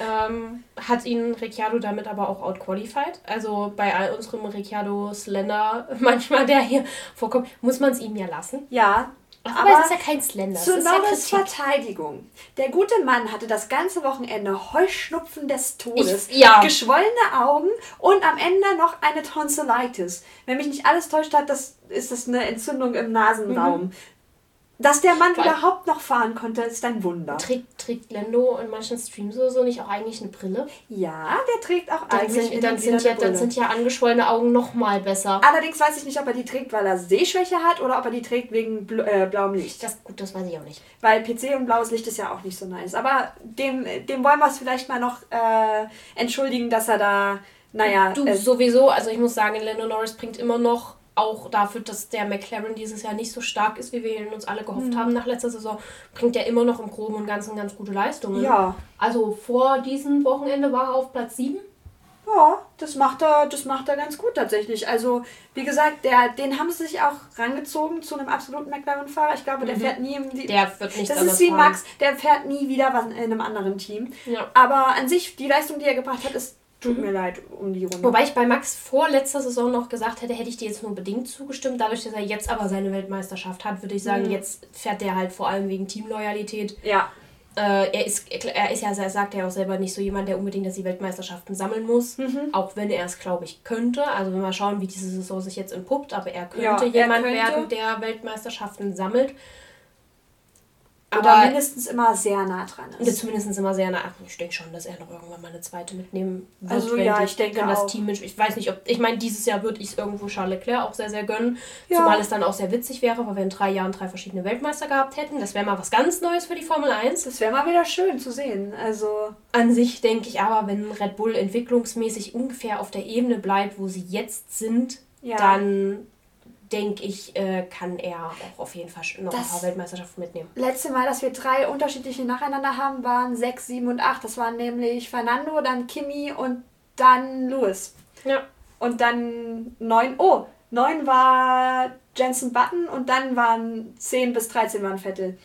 Ähm, hat ihn Ricciardo damit aber auch outqualified. Also bei all unserem Ricciardo Slender (laughs) manchmal, der hier vorkommt, muss man es ihm ja lassen. Ja, aber, aber es ist ja kein Slender. Zu Norris ja Verteidigung. Der gute Mann hatte das ganze Wochenende Heuschnupfen des Todes, ich, ja. geschwollene Augen und am Ende noch eine Tonsillitis. Wenn mich nicht alles täuscht hat, das ist das eine Entzündung im Nasenraum. Mhm. Dass der Mann Weil überhaupt noch fahren konnte, ist ein Wunder. Trägt, trägt Lendo in manchen Streams oder so nicht auch eigentlich eine Brille? Ja, der trägt auch dann eigentlich sind, dann sind ja, Dann sind ja angeschwollene Augen noch mal besser. Allerdings weiß ich nicht, ob er die trägt, weil er Sehschwäche hat oder ob er die trägt wegen bl äh, blauem Licht. Das, gut, das weiß ich auch nicht. Weil PC und blaues Licht ist ja auch nicht so nice. Aber dem, dem wollen wir es vielleicht mal noch äh, entschuldigen, dass er da, naja... Du, sowieso, also ich muss sagen, Lando Norris bringt immer noch auch dafür, dass der McLaren dieses Jahr nicht so stark ist, wie wir ihn uns alle gehofft mhm. haben nach letzter Saison, bringt er immer noch im Groben und Ganzen ganz gute Leistungen. Ja. Also vor diesem Wochenende war er auf Platz 7. Ja, das macht er, das macht er ganz gut tatsächlich. Also, wie gesagt, der, den haben sie sich auch rangezogen zu einem absoluten McLaren-Fahrer. Ich glaube, der mhm. fährt nie im. Der wird nicht Das ist wie fahren. Max, der fährt nie wieder was in einem anderen Team. Ja. Aber an sich, die Leistung, die er gebracht hat, ist Tut mhm. mir leid um die Runde. Wobei ich bei Max vor letzter Saison noch gesagt hätte, hätte ich dir jetzt nur bedingt zugestimmt. Dadurch, dass er jetzt aber seine Weltmeisterschaft hat, würde ich sagen, mhm. jetzt fährt der halt vor allem wegen Teamloyalität. Ja. Äh, er, ist, er ist ja, er sagt ja auch selber nicht so jemand, der unbedingt dass die Weltmeisterschaften sammeln muss. Mhm. Auch wenn er es, glaube ich, könnte. Also wenn wir schauen, wie diese Saison sich jetzt entpuppt. Aber er könnte ja, jemand er könnte. werden, der Weltmeisterschaften sammelt. Oder aber mindestens immer sehr nah dran ist. Zumindest immer sehr nah. Ich denke schon, dass er noch irgendwann mal eine zweite mitnehmen wird. Also ja, ich denke kann auch. das Team Ich weiß nicht, ob. Ich meine, dieses Jahr würde ich es irgendwo Charles Leclerc auch sehr, sehr gönnen. Ja. Zumal es dann auch sehr witzig wäre, weil wir in drei Jahren drei verschiedene Weltmeister gehabt hätten. Das wäre mal was ganz Neues für die Formel 1. Das wäre mal wieder schön zu sehen. Also. An sich denke ich aber, wenn Red Bull entwicklungsmäßig ungefähr auf der Ebene bleibt, wo sie jetzt sind, ja. dann denke ich, äh, kann er auch auf jeden Fall noch das ein paar Weltmeisterschaften mitnehmen. Letzte Mal, dass wir drei unterschiedliche nacheinander haben, waren 6, 7 und 8. Das waren nämlich Fernando, dann Kimi und dann Lewis. Ja. Und dann 9. Oh, 9 war Jensen Button und dann waren 10 bis 13 waren Vettel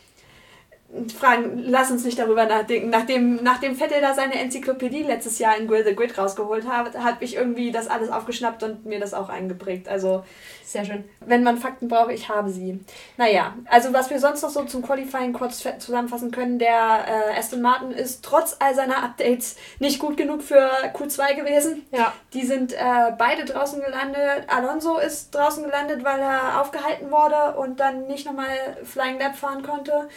fragen, lass uns nicht darüber nachdenken. Nachdem, nachdem Vettel da seine Enzyklopädie letztes Jahr in Grill the Grid rausgeholt hat, habe ich irgendwie das alles aufgeschnappt und mir das auch eingeprägt. Also, sehr schön. Wenn man Fakten braucht, ich habe sie. Naja, also was wir sonst noch so zum Qualifying kurz zusammenfassen können, der äh, Aston Martin ist trotz all seiner Updates nicht gut genug für Q2 gewesen. Ja. Die sind äh, beide draußen gelandet. Alonso ist draußen gelandet, weil er aufgehalten wurde und dann nicht nochmal Flying Lap fahren konnte.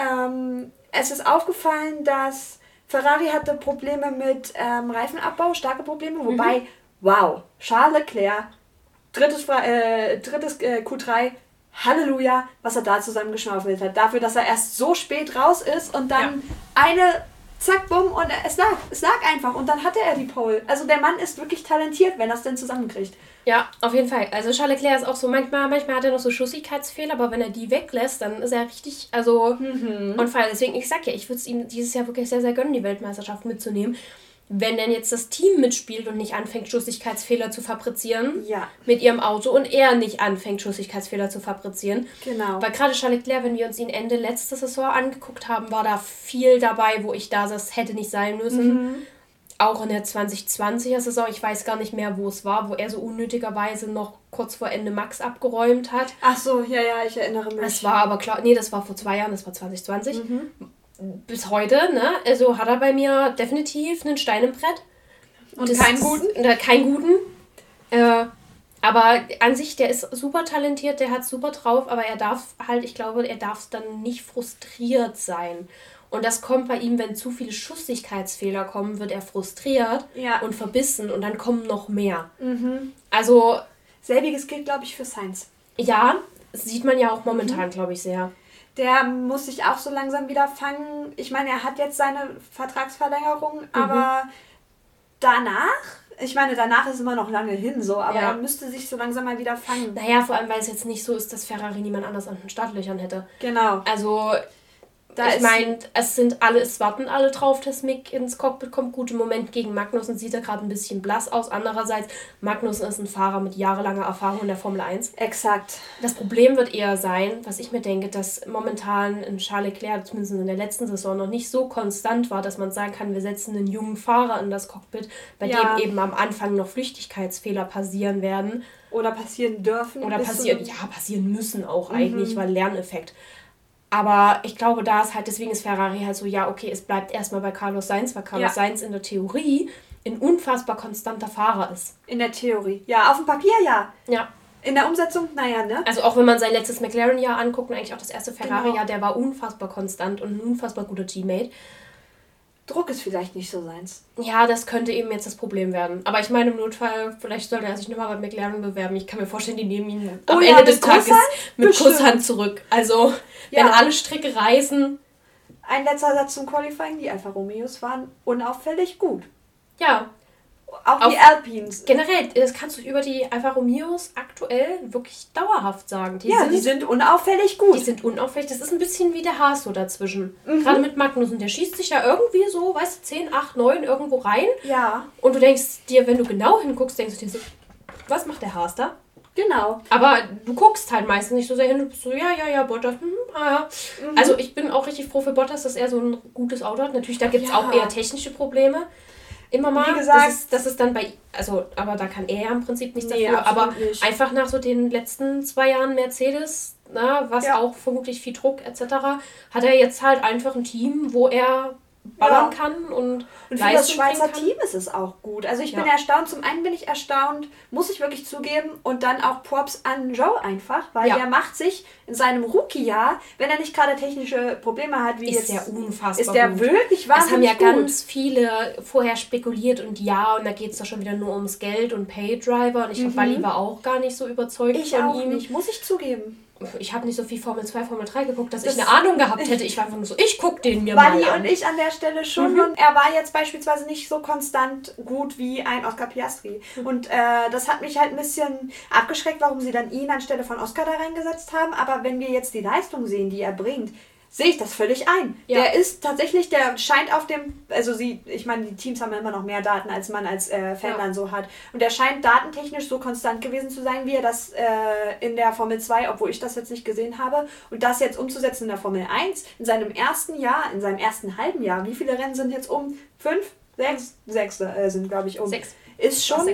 Ähm, es ist aufgefallen, dass Ferrari hatte Probleme mit ähm, Reifenabbau, starke Probleme, wobei, mhm. wow, Charles Leclerc, drittes, äh, drittes äh, Q3, Halleluja, was er da zusammengeschnaufelt hat. Dafür, dass er erst so spät raus ist und dann ja. eine zack, bumm, und es lag, es lag einfach und dann hatte er die Pole. Also der Mann ist wirklich talentiert, wenn er es denn zusammenkriegt. Ja, auf jeden Fall. Also Charles Leclerc ist auch so, manchmal, manchmal hat er noch so Schussigkeitsfehler, aber wenn er die weglässt, dann ist er richtig, also mhm. on fire. Deswegen, ich sag ja, ich würde es ihm dieses Jahr wirklich sehr, sehr gönnen, die Weltmeisterschaft mitzunehmen wenn denn jetzt das Team mitspielt und nicht anfängt, Schussigkeitsfehler zu fabrizieren ja. mit ihrem Auto und er nicht anfängt, Schussigkeitsfehler zu fabrizieren. Genau. Weil gerade Charles Leclerc, wenn wir uns ihn Ende letzte Saison angeguckt haben, war da viel dabei, wo ich da das hätte nicht sein müssen. Mhm. Auch in der 2020er Saison, ich weiß gar nicht mehr, wo es war, wo er so unnötigerweise noch kurz vor Ende Max abgeräumt hat. Ach so, ja, ja, ich erinnere mich. Das war aber klar, nee, das war vor zwei Jahren, das war 2020. Mhm bis heute, ne? Also hat er bei mir definitiv einen Stein im Brett. Und das keinen guten? Ist, keinen guten. Äh, aber an sich, der ist super talentiert, der hat super drauf, aber er darf halt, ich glaube, er darf dann nicht frustriert sein. Und das kommt bei ihm, wenn zu viele Schussigkeitsfehler kommen, wird er frustriert ja. und verbissen und dann kommen noch mehr. Mhm. Also. Selbiges gilt, glaube ich, für Science. Ja, sieht man ja auch momentan, mhm. glaube ich, sehr der muss sich auch so langsam wieder fangen. Ich meine, er hat jetzt seine Vertragsverlängerung, mhm. aber danach, ich meine, danach ist immer noch lange hin so, aber ja. er müsste sich so langsam mal wieder fangen. Naja, vor allem, weil es jetzt nicht so ist, dass Ferrari niemand anders an den Startlöchern hätte. Genau. Also da ich meine, es sind alle, es warten alle drauf, dass Mick ins Cockpit kommt. Gut, im Moment gegen Magnussen sieht er gerade ein bisschen blass aus. Andererseits, Magnussen ist ein Fahrer mit jahrelanger Erfahrung in der Formel 1. Exakt. Das Problem wird eher sein, was ich mir denke, dass momentan in Charles Leclerc, zumindest in der letzten Saison, noch nicht so konstant war, dass man sagen kann, wir setzen einen jungen Fahrer in das Cockpit, bei ja. dem eben am Anfang noch Flüchtigkeitsfehler passieren werden. Oder passieren dürfen. Oder passieren, ja, passieren müssen auch mhm. eigentlich, weil Lerneffekt. Aber ich glaube, da ist halt, deswegen ist Ferrari halt so, ja, okay, es bleibt erstmal bei Carlos Sainz, weil Carlos ja. Sainz in der Theorie ein unfassbar konstanter Fahrer ist. In der Theorie. Ja, auf dem Papier ja. Ja. In der Umsetzung, naja, ne? Also auch wenn man sein letztes McLaren-Jahr anguckt und eigentlich auch das erste Ferrari-Jahr, genau. der war unfassbar konstant und ein unfassbar guter Teammate. Druck ist vielleicht nicht so seins. Ja, das könnte eben jetzt das Problem werden. Aber ich meine, im Notfall, vielleicht sollte er sich nochmal bei McLaren bewerben. Ich kann mir vorstellen, die nehmen ihn oh, am ja, Ende des Tages mit Bestimmt. Kusshand zurück. Also, ja. wenn alle Stricke reißen. Ein letzter Satz zum Qualifying. Die Alfa Romeos waren unauffällig gut. Ja, auch die Alpines. Generell, das kannst du über die Alfa Romeos aktuell wirklich dauerhaft sagen. Die ja, sind, die sind unauffällig gut. Die sind unauffällig. Das ist ein bisschen wie der Haas so dazwischen. Mhm. Gerade mit Magnus. Und der schießt sich da irgendwie so, weißt du, 10, 8, 9 irgendwo rein. Ja. Und du denkst dir, wenn du genau hinguckst, denkst du dir so, was macht der Haas da? Genau. Aber du guckst halt meistens nicht so sehr hin. Du bist so, ja, ja, ja, Bottas. Hm, ah, ja. Mhm. Also ich bin auch richtig froh für Bottas, dass er so ein gutes Auto hat. Natürlich, da gibt es ja. auch eher technische Probleme immer mal. Wie gesagt, das ist, das ist dann bei, also, aber da kann er ja im Prinzip nichts nee, dafür. Aber nicht. einfach nach so den letzten zwei Jahren Mercedes, na, was ja. auch vermutlich viel Druck etc., hat er jetzt halt einfach ein Team, wo er ballern ja. kann und, und für das Schweizer Team ist es auch gut. Also ich ja. bin erstaunt. Zum einen bin ich erstaunt, muss ich wirklich zugeben, und dann auch Props an Joe einfach, weil ja. der macht sich in seinem Rookie-Jahr, wenn er nicht gerade technische Probleme hat, wie ist jetzt, der unfassbar ist der gut. wirklich wahnsinnig Das haben ja gut. ganz viele vorher spekuliert und ja, und da geht es doch schon wieder nur ums Geld und Paydriver und ich mhm. glaube, Bali war auch gar nicht so überzeugt ich von auch ihm. Nicht, muss ich zugeben ich habe nicht so viel Formel 2, Formel 3 geguckt, dass das ich eine Ahnung gehabt hätte. Ich war einfach nur so, ich gucke den mir Buddy mal an. und ich an der Stelle schon. Mhm. Und er war jetzt beispielsweise nicht so konstant gut wie ein Oscar Piastri. Mhm. Und äh, das hat mich halt ein bisschen abgeschreckt, warum sie dann ihn anstelle von Oscar da reingesetzt haben. Aber wenn wir jetzt die Leistung sehen, die er bringt, sehe ich das völlig ein. Ja. Der ist tatsächlich, der scheint auf dem, also sie, ich meine, die Teams haben immer noch mehr Daten, als man als äh, Fan ja. dann so hat. Und der scheint datentechnisch so konstant gewesen zu sein, wie er das äh, in der Formel 2, obwohl ich das jetzt nicht gesehen habe. Und das jetzt umzusetzen in der Formel 1, in seinem ersten Jahr, in seinem ersten halben Jahr, wie viele Rennen sind jetzt um? Fünf? Sechs? Sechs äh, sind, glaube ich, um. Sechs. Ist schon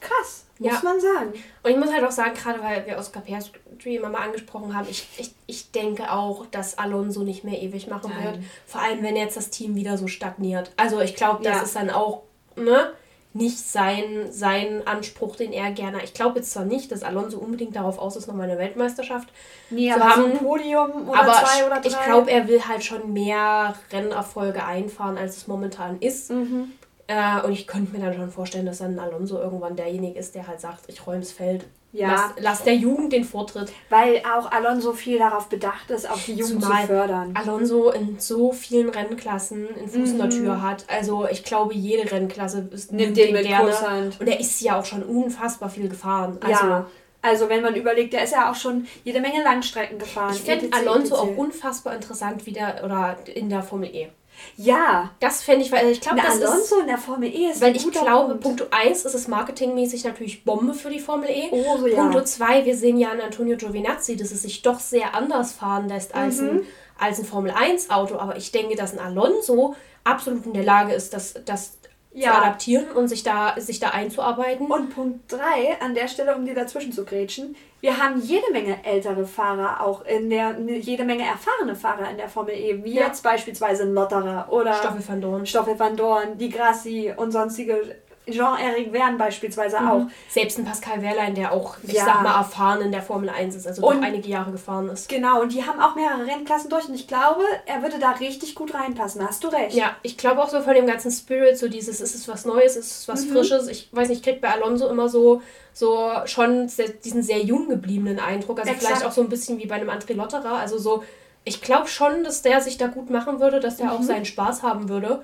krass. Muss ja. man sagen. Und ich muss halt auch sagen, gerade weil wir Oscar Piastri immer mal angesprochen haben, ich, ich, ich denke auch, dass Alonso nicht mehr ewig machen Nein. wird. Vor allem, wenn jetzt das Team wieder so stagniert. Also ich glaube, das ja. ist dann auch ne, nicht sein, sein Anspruch, den er gerne. Ich glaube jetzt zwar nicht, dass Alonso unbedingt darauf aus ist, nochmal eine Weltmeisterschaft nee, zu haben. So ein Podium oder aber zwei oder drei. Ich glaube, er will halt schon mehr Rennerfolge einfahren, als es momentan ist. Mhm. Äh, und ich könnte mir dann schon vorstellen, dass dann Alonso irgendwann derjenige ist, der halt sagt, ich räume das Feld. Ja. Lass, lass, der Jugend den Vortritt. Weil auch Alonso viel darauf bedacht ist, auch die Jugend Zumal zu fördern. Alonso in so vielen Rennklassen in Fuß in der Tür hat. Also ich glaube, jede Rennklasse ist, nimmt den, den gerne. Großhand. Und er ist ja auch schon unfassbar viel gefahren. Also, ja. Also wenn man überlegt, der ist ja auch schon jede Menge Langstrecken gefahren. Ich finde Alonso auch unfassbar interessant wieder oder in der Formel E. Ja. Das fände ich, weil ich glaube, das Alonso ist, in der Formel E ist Weil ich glaube, Punkt 1 ist es marketingmäßig natürlich Bombe für die Formel E. Oh, so, ja. Punkt 2, wir sehen ja an Antonio Giovinazzi, dass es sich doch sehr anders fahren lässt als, mhm. ein, als ein Formel 1 Auto. Aber ich denke, dass ein Alonso absolut in der Lage ist, das, das ja. zu adaptieren und sich da, sich da einzuarbeiten. Und Punkt 3, an der Stelle, um dir dazwischen zu grätschen, wir haben jede Menge ältere Fahrer auch in der, jede Menge erfahrene Fahrer in der Formel E, wie ja. jetzt beispielsweise ein Lotterer oder Stoffel van Dorn, Stoffel van Dorn, die Grassi und sonstige Jean-Eric Verne beispielsweise mhm. auch. Selbst ein Pascal Wehrlein, der auch, ich ja. sag mal, erfahren in der Formel 1 ist, also und, doch einige Jahre gefahren ist. Genau, und die haben auch mehrere Rennklassen durch und ich glaube, er würde da richtig gut reinpassen, hast du recht. Ja, ich glaube auch so von dem ganzen Spirit, so dieses, ist es was Neues, ist es was mhm. Frisches. Ich weiß nicht, ich krieg bei Alonso immer so, so schon sehr, diesen sehr jung gebliebenen Eindruck, also Exakt. vielleicht auch so ein bisschen wie bei einem André Lotterer, also so, ich glaube schon, dass der sich da gut machen würde, dass der mhm. auch seinen Spaß haben würde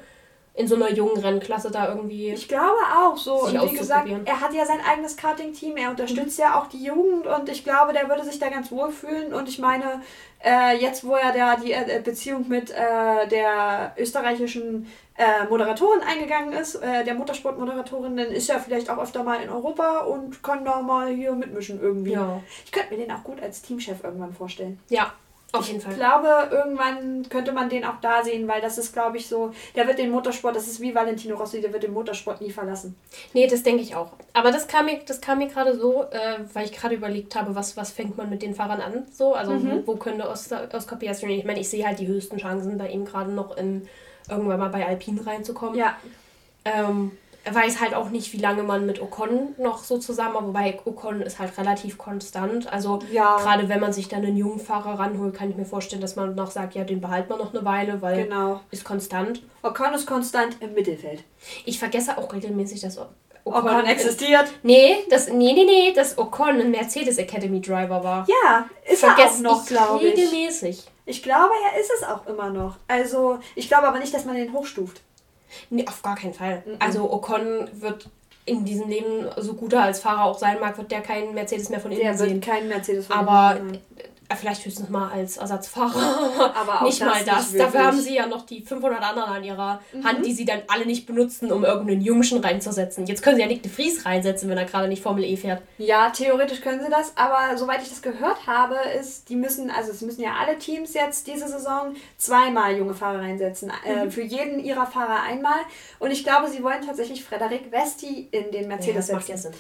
in so einer jungen Rennklasse da irgendwie. Ich glaube auch so. Und wie gesagt, er hat ja sein eigenes Karting-Team, er unterstützt mhm. ja auch die Jugend und ich glaube, der würde sich da ganz wohl fühlen. Und ich meine, äh, jetzt wo er da die äh, Beziehung mit äh, der österreichischen äh, Moderatorin eingegangen ist, äh, der Motorsportmoderatorin, dann ist er vielleicht auch öfter mal in Europa und kann da mal hier mitmischen irgendwie. Ja. Ich könnte mir den auch gut als Teamchef irgendwann vorstellen. Ja, auf jeden Fall. Ich glaube, irgendwann könnte man den auch da sehen, weil das ist, glaube ich, so, der wird den Motorsport, das ist wie Valentino Rossi, der wird den Motorsport nie verlassen. Nee, das denke ich auch. Aber das kam mir, das kam mir gerade so, äh, weil ich gerade überlegt habe, was, was fängt man mit den Fahrern an? So, also mhm. wo, wo könnte Oscar, Oscar Piastri, ich meine, ich sehe halt die höchsten Chancen bei ihm gerade noch in, irgendwann mal bei Alpine reinzukommen. Ja. Ähm, weiß halt auch nicht, wie lange man mit Ocon noch so zusammen, wobei Ocon ist halt relativ konstant. Also ja. gerade wenn man sich dann einen jungen Fahrer ranholt, kann ich mir vorstellen, dass man noch sagt, ja, den behalten wir noch eine Weile, weil genau. ist konstant. Ocon ist konstant im Mittelfeld. Ich vergesse auch regelmäßig, dass Ocon, Ocon existiert. Nee, das, nee, nee, nee, dass Ocon ein Mercedes Academy Driver war. Ja, ist Vergess er auch noch, glaube ich. Regelmäßig. Ich glaube, er ist es auch immer noch. Also, ich glaube aber nicht, dass man den hochstuft. Nee, auf gar keinen Fall. Mhm. Also Ocon wird in diesem Leben, so gut er als Fahrer auch sein mag, wird der keinen Mercedes mehr von innen der sehen. Wird keinen Mercedes von Aber innen vielleicht höchstens mal als Ersatzfahrer. (laughs) Aber auch nicht das mal das. Nicht Dafür haben sie ja noch die 500 anderen an ihrer mhm. Hand, die sie dann alle nicht benutzen, um irgendeinen Jungschen reinzusetzen. Jetzt können sie ja Nick de Vries reinsetzen, wenn er gerade nicht Formel E fährt. Ja, theoretisch können sie das, aber soweit ich das gehört habe, ist, die müssen, also es müssen ja alle Teams jetzt diese Saison zweimal junge Fahrer reinsetzen. Äh, mhm. Äh, für jeden ihrer Fahrer einmal. Und ich glaube, sie wollen tatsächlich Frederik Vesti in den Mercedes ja, das setzen. Macht ja Sinn.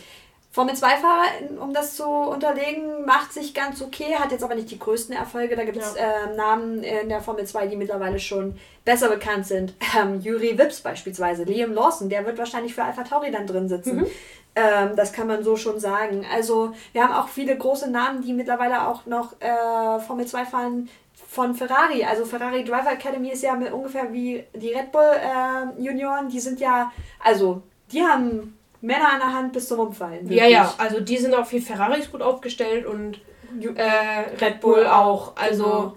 Formel-2-Fahrer, um das zu unterlegen, macht sich ganz okay, hat jetzt aber nicht die größten Erfolge. Da gibt es ja. äh, Namen in der Formel 2, die mittlerweile schon besser bekannt sind. Ähm, Juri Wips beispielsweise, Liam Lawson, der wird wahrscheinlich für Alpha Tauri dann drin sitzen. Mhm. Ähm, das kann man so schon sagen. Also wir haben auch viele große Namen, die mittlerweile auch noch äh, Formel 2 fahren von Ferrari. Also Ferrari Driver Academy ist ja ungefähr wie die Red Bull äh, Junioren. Die sind ja, also die haben Männer an der Hand bis zum Umfallen. Wirklich. Ja, ja, also die sind auch wie Ferraris gut aufgestellt und äh, Red Bull auch. Also, genau.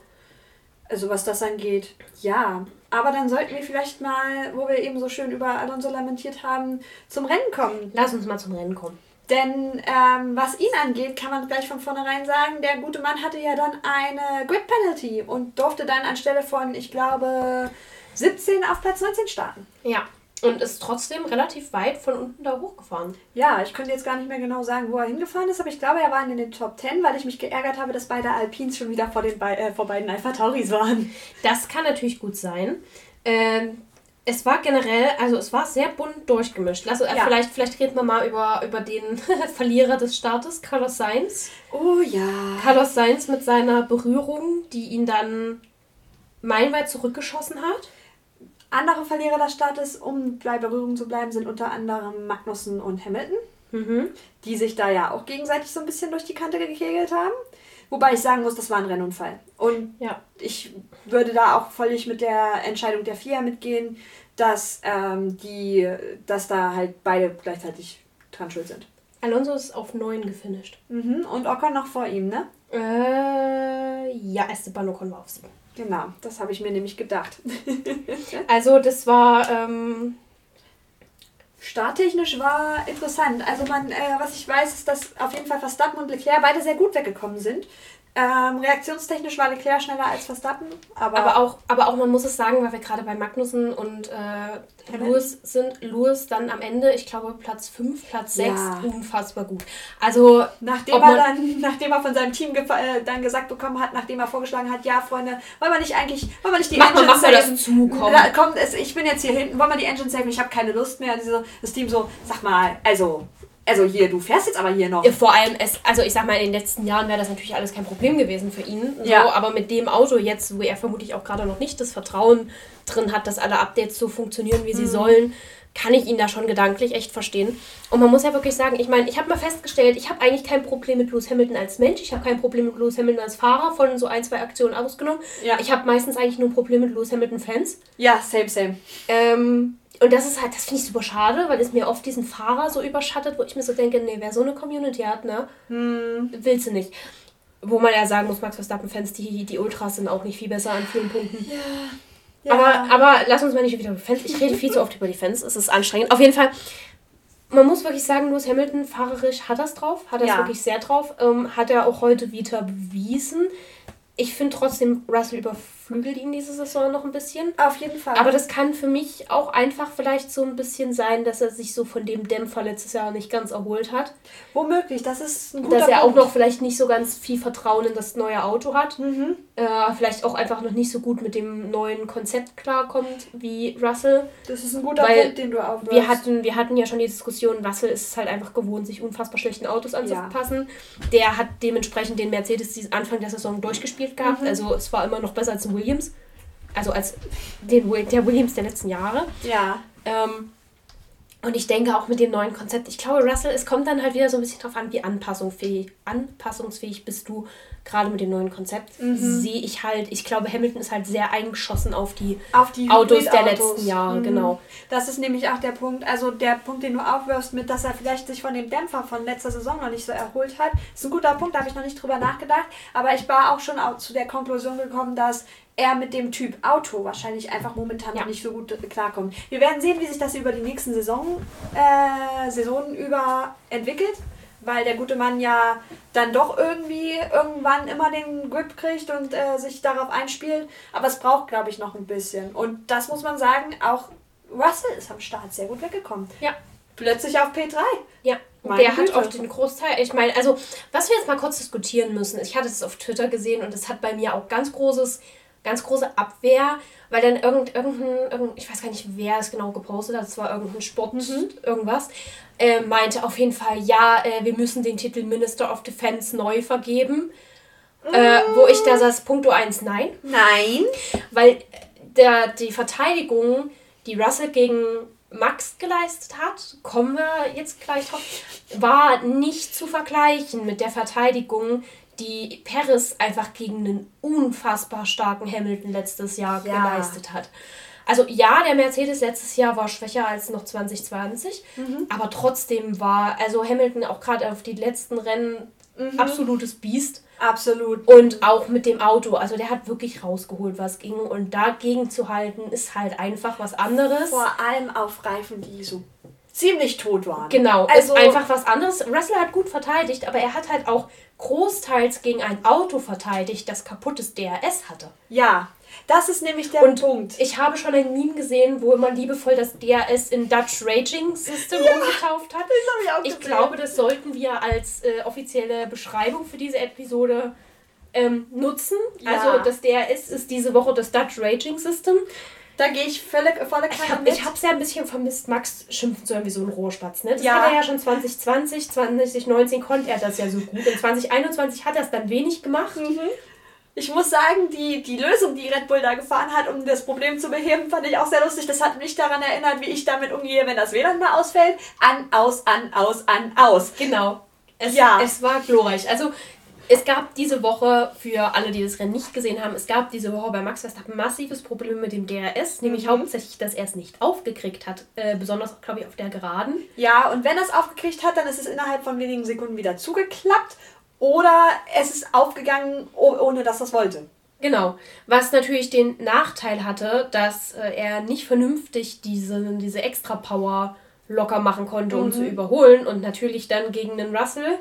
also was das angeht, ja. Aber dann sollten wir vielleicht mal, wo wir eben so schön über Alonso lamentiert haben, zum Rennen kommen. Lass uns mal zum Rennen kommen. Denn ähm, was ihn angeht, kann man gleich von vornherein sagen, der gute Mann hatte ja dann eine Grid Penalty und durfte dann anstelle von, ich glaube, 17 auf Platz 19 starten. Ja, und ist trotzdem relativ weit von unten da hochgefahren. Ja, ich könnte jetzt gar nicht mehr genau sagen, wo er hingefahren ist, aber ich glaube, er war in den Top 10, weil ich mich geärgert habe, dass beide Alpins schon wieder vor, den Be äh, vor beiden Alpha Tauris waren. Das kann natürlich gut sein. Ähm, es war generell, also es war sehr bunt durchgemischt. Also äh, ja. vielleicht, vielleicht reden wir mal über, über den (laughs) Verlierer des Startes, Carlos Sainz. Oh ja. Carlos Sainz mit seiner Berührung, die ihn dann meilenweit zurückgeschossen hat. Andere Verlierer des Startes, um bei Berührung zu bleiben, sind unter anderem Magnussen und Hamilton, mhm. die sich da ja auch gegenseitig so ein bisschen durch die Kante gekegelt haben. Wobei ich sagen muss, das war ein Rennunfall. Und ja. ich würde da auch völlig mit der Entscheidung der FIA mitgehen, dass, ähm, die, dass da halt beide gleichzeitig dran schuld sind. Alonso ist auf 9 gefinisht. Mhm. Und Ocon noch vor ihm, ne? Äh, ja, Esteban Ocon war auf 7. Genau, das habe ich mir nämlich gedacht. (laughs) also das war... Ähm Starttechnisch war interessant. Also man, äh, was ich weiß, ist, dass auf jeden Fall Verstappen und Leclerc beide sehr gut weggekommen sind. Ähm, reaktionstechnisch war Leclerc schneller als Verstappen, aber, aber auch, aber auch man muss es sagen, weil wir gerade bei Magnussen und äh, Lewis sind, Lewis dann am Ende, ich glaube Platz 5, Platz 6, ja. unfassbar gut. Also nachdem er dann, nachdem er von seinem Team äh, dann gesagt bekommen hat, nachdem er vorgeschlagen hat, ja Freunde, wollen wir nicht eigentlich, wollen wir nicht die mach Engine saven? Das zukommen. Da, komm, es, ich bin jetzt hier hinten, wollen wir die Engine saven? Ich habe keine Lust mehr. Diese, das Team so, sag mal, also also hier, du fährst jetzt aber hier noch. Vor allem, es, also ich sag mal, in den letzten Jahren wäre das natürlich alles kein Problem gewesen für ihn. So, ja. Aber mit dem Auto jetzt, wo er vermutlich auch gerade noch nicht das Vertrauen drin hat, dass alle Updates so funktionieren, wie sie mhm. sollen, kann ich ihn da schon gedanklich echt verstehen. Und man muss ja wirklich sagen, ich meine, ich habe mal festgestellt, ich habe eigentlich kein Problem mit Lewis Hamilton als Mensch, ich habe kein Problem mit Lewis Hamilton als Fahrer, von so ein, zwei Aktionen ausgenommen. Ja. Ich habe meistens eigentlich nur ein Problem mit Lewis Hamilton-Fans. Ja, same, same. Ähm, und das ist halt, das finde ich super schade, weil es mir oft diesen Fahrer so überschattet, wo ich mir so denke, nee, wer so eine Community hat, ne, hm. willst du nicht. Wo man ja sagen muss, Max Verstappen-Fans, die, die Ultras sind auch nicht viel besser an vielen Punkten. Ja. Ja. Aber, aber lass uns mal nicht wieder über Fans. Ich rede viel zu oft über die Fans. Es ist anstrengend. Auf jeden Fall, man muss wirklich sagen, Lewis Hamilton fahrerisch hat das drauf. Hat das ja. wirklich sehr drauf. Ähm, hat er auch heute wieder bewiesen. Ich finde trotzdem, Russell überflügelt ihn diese Saison noch ein bisschen. Auf jeden Fall. Aber das kann für mich auch einfach vielleicht so ein bisschen sein, dass er sich so von dem Dämpfer letztes Jahr nicht ganz erholt hat. Womöglich, das ist ein guter Dass er Punkt. auch noch vielleicht nicht so ganz viel Vertrauen in das neue Auto hat. Mhm. Äh, vielleicht auch einfach noch nicht so gut mit dem neuen Konzept klarkommt wie Russell. Das ist ein guter Weil Punkt, den du aufwirfst. Wir hatten, wir hatten ja schon die Diskussion, Russell ist es halt einfach gewohnt, sich unfassbar schlechten Autos anzupassen. Ja. Der hat dementsprechend den Mercedes Anfang der Saison durchgespielt gehabt. Mhm. Also es war immer noch besser als ein Williams. Also als den, der Williams der letzten Jahre. Ja. Ähm, und ich denke auch mit dem neuen Konzept, ich glaube, Russell, es kommt dann halt wieder so ein bisschen drauf an, wie anpassungsfähig, anpassungsfähig bist du gerade mit dem neuen Konzept. Mhm. Sehe ich halt, ich glaube, Hamilton ist halt sehr eingeschossen auf die, auf die Autos der letzten Jahre, mhm. genau. Das ist nämlich auch der Punkt, also der Punkt, den du aufwirfst, mit, dass er vielleicht sich von dem Dämpfer von letzter Saison noch nicht so erholt hat, ist ein guter Punkt, da habe ich noch nicht drüber nachgedacht. Aber ich war auch schon zu der Konklusion gekommen, dass er mit dem Typ Auto wahrscheinlich einfach momentan ja. noch nicht so gut klarkommt. Wir werden sehen, wie sich das über die nächsten Saison, äh, Saisonen über entwickelt, weil der gute Mann ja dann doch irgendwie irgendwann immer den Grip kriegt und äh, sich darauf einspielt. Aber es braucht, glaube ich, noch ein bisschen. Und das muss man sagen, auch Russell ist am Start sehr gut weggekommen. Ja. Plötzlich auf P3. Ja. Meine der Güte. hat auch den Großteil. Ich meine, also, was wir jetzt mal kurz diskutieren müssen, ich hatte es auf Twitter gesehen und es hat bei mir auch ganz großes ganz große Abwehr, weil dann irgend, irgendein, irgendein, ich weiß gar nicht, wer es genau gepostet hat, es war irgendein Sport, mhm. irgendwas, äh, meinte auf jeden Fall, ja, äh, wir müssen den Titel Minister of Defense neu vergeben. Mhm. Äh, wo ich da saß, Punkto 1, nein. Nein. Weil der, die Verteidigung, die Russell gegen Max geleistet hat, kommen wir jetzt gleich drauf, war nicht zu vergleichen mit der Verteidigung, die Paris einfach gegen einen unfassbar starken Hamilton letztes Jahr ja. geleistet hat. Also ja, der Mercedes letztes Jahr war schwächer als noch 2020, mhm. aber trotzdem war also Hamilton auch gerade auf die letzten Rennen mhm. absolutes Biest. Absolut. Und auch mit dem Auto. Also der hat wirklich rausgeholt, was ging. Und dagegen zu halten, ist halt einfach was anderes. Vor allem auf Reifen, die so ziemlich tot waren. Genau, also, ist einfach was anderes. Russell hat gut verteidigt, aber er hat halt auch großteils gegen ein Auto verteidigt, das kaputtes DRS hatte. Ja, das ist nämlich der und Punkt. Ich habe schon ein Meme gesehen, wo man liebevoll das DRS in Dutch Raging System ja, umgetauft hat. Das habe ich auch gesehen. Ich glaube, das sollten wir als äh, offizielle Beschreibung für diese Episode ähm, nutzen. Ja. Also das DRS ist diese Woche das Dutch Raging System. Da gehe ich völlig volle Ich habe es ja ein bisschen vermisst, Max schimpfen zu hören wie so ein Rohrspatz. Ne? Das ja. hat er ja schon 2020, 2019 konnte er das ja so gut. In 2021 hat er es dann wenig gemacht. Mhm. Ich muss sagen, die, die Lösung, die Red Bull da gefahren hat, um das Problem zu beheben, fand ich auch sehr lustig. Das hat mich daran erinnert, wie ich damit umgehe, wenn das WLAN mal ausfällt. An, aus, an, aus, an, aus. Genau. Es, ja. es war glorreich. Also es gab diese Woche, für alle, die das Rennen nicht gesehen haben, es gab diese Woche bei Max Verstappen massives Problem mit dem DRS, nämlich mhm. hauptsächlich, dass er es nicht aufgekriegt hat, äh, besonders, glaube ich, auf der Geraden. Ja, und wenn er es aufgekriegt hat, dann ist es innerhalb von wenigen Sekunden wieder zugeklappt oder es ist aufgegangen, ohne dass er es wollte. Genau. Was natürlich den Nachteil hatte, dass äh, er nicht vernünftig diese, diese Extra-Power locker machen konnte, um mhm. zu überholen und natürlich dann gegen den Russell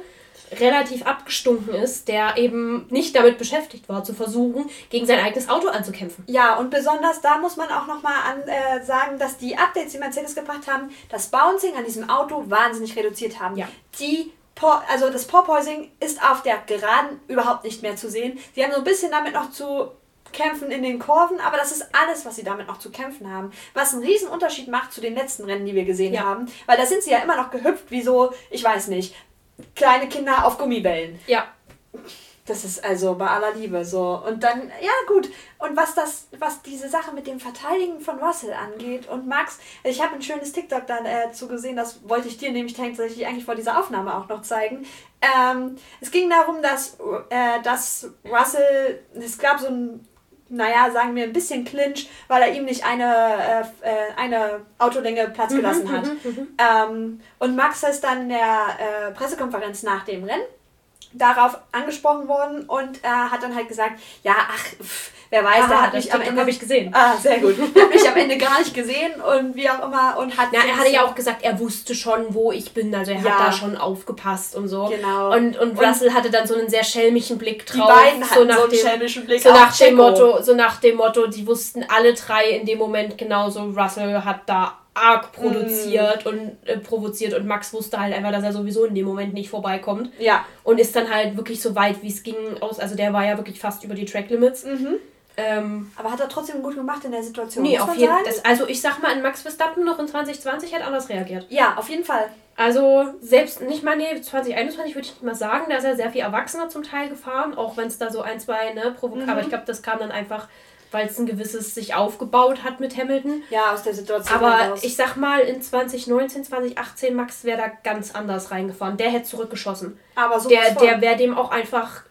relativ abgestunken ist, der eben nicht damit beschäftigt war, zu versuchen, gegen sein eigenes Auto anzukämpfen. Ja, und besonders da muss man auch nochmal äh, sagen, dass die Updates, die Mercedes gebracht haben, das Bouncing an diesem Auto wahnsinnig reduziert haben. Ja. Die also das Porpoising ist auf der Geraden überhaupt nicht mehr zu sehen. Sie haben so ein bisschen damit noch zu kämpfen in den Kurven, aber das ist alles, was sie damit noch zu kämpfen haben. Was einen riesen Unterschied macht zu den letzten Rennen, die wir gesehen ja. haben. Weil da sind sie ja immer noch gehüpft wie so, ich weiß nicht, kleine Kinder auf Gummibällen. Ja. Das ist also bei aller Liebe so. Und dann, ja gut. Und was das, was diese Sache mit dem Verteidigen von Russell angeht und Max, ich habe ein schönes TikTok dann äh, gesehen, das wollte ich dir nämlich tatsächlich eigentlich vor dieser Aufnahme auch noch zeigen. Ähm, es ging darum, dass, äh, dass Russell, es gab so ein naja, sagen wir ein bisschen Clinch, weil er ihm nicht eine, äh, äh eine Autolänge Platz mhm, gelassen hat. Mhm, mhm. ähm, und Max ist dann in der äh, Pressekonferenz nach dem Rennen darauf angesprochen worden und er hat dann halt gesagt, ja, ach, pff, wer weiß, Aha, der hat mich am Ende habe ich gesehen. Ah, sehr gut. (laughs) hat mich am Ende gar nicht gesehen und wie auch immer und hat Ja, er hatte ja auch gesagt, er wusste schon, wo ich bin, also er ja. hat da schon aufgepasst und so. Genau. Und, und Russell und hatte dann so einen sehr schelmischen Blick drauf. Die beiden hatten so, nach so einen dem, schelmischen Blick so nach dem Motto, so nach dem Motto, die wussten alle drei in dem Moment genauso, Russell hat da arg produziert mm. und äh, provoziert und Max wusste halt einfach, dass er sowieso in dem Moment nicht vorbeikommt. Ja. Und ist dann halt wirklich so weit, wie es ging, aus. Also der war ja wirklich fast über die Track Limits. Mhm. Ähm, aber hat er trotzdem gut gemacht in der Situation? Nee, auf jeden Fall. Also ich sag mal, in Max Verstappen noch in 2020 hat anders reagiert. Ja, auf jeden Fall. Also selbst nicht mal, nee, 2021 würde ich nicht mal sagen, da ist er sehr viel erwachsener zum Teil gefahren, auch wenn es da so ein, zwei, ne, provokativ, mhm. aber ich glaube, das kam dann einfach weil es ein gewisses sich aufgebaut hat mit Hamilton. Ja, aus der Situation. Aber heraus. ich sag mal, in 2019, 2018, Max wäre da ganz anders reingefahren. Der hätte zurückgeschossen. Aber so Der, der wäre dem auch einfach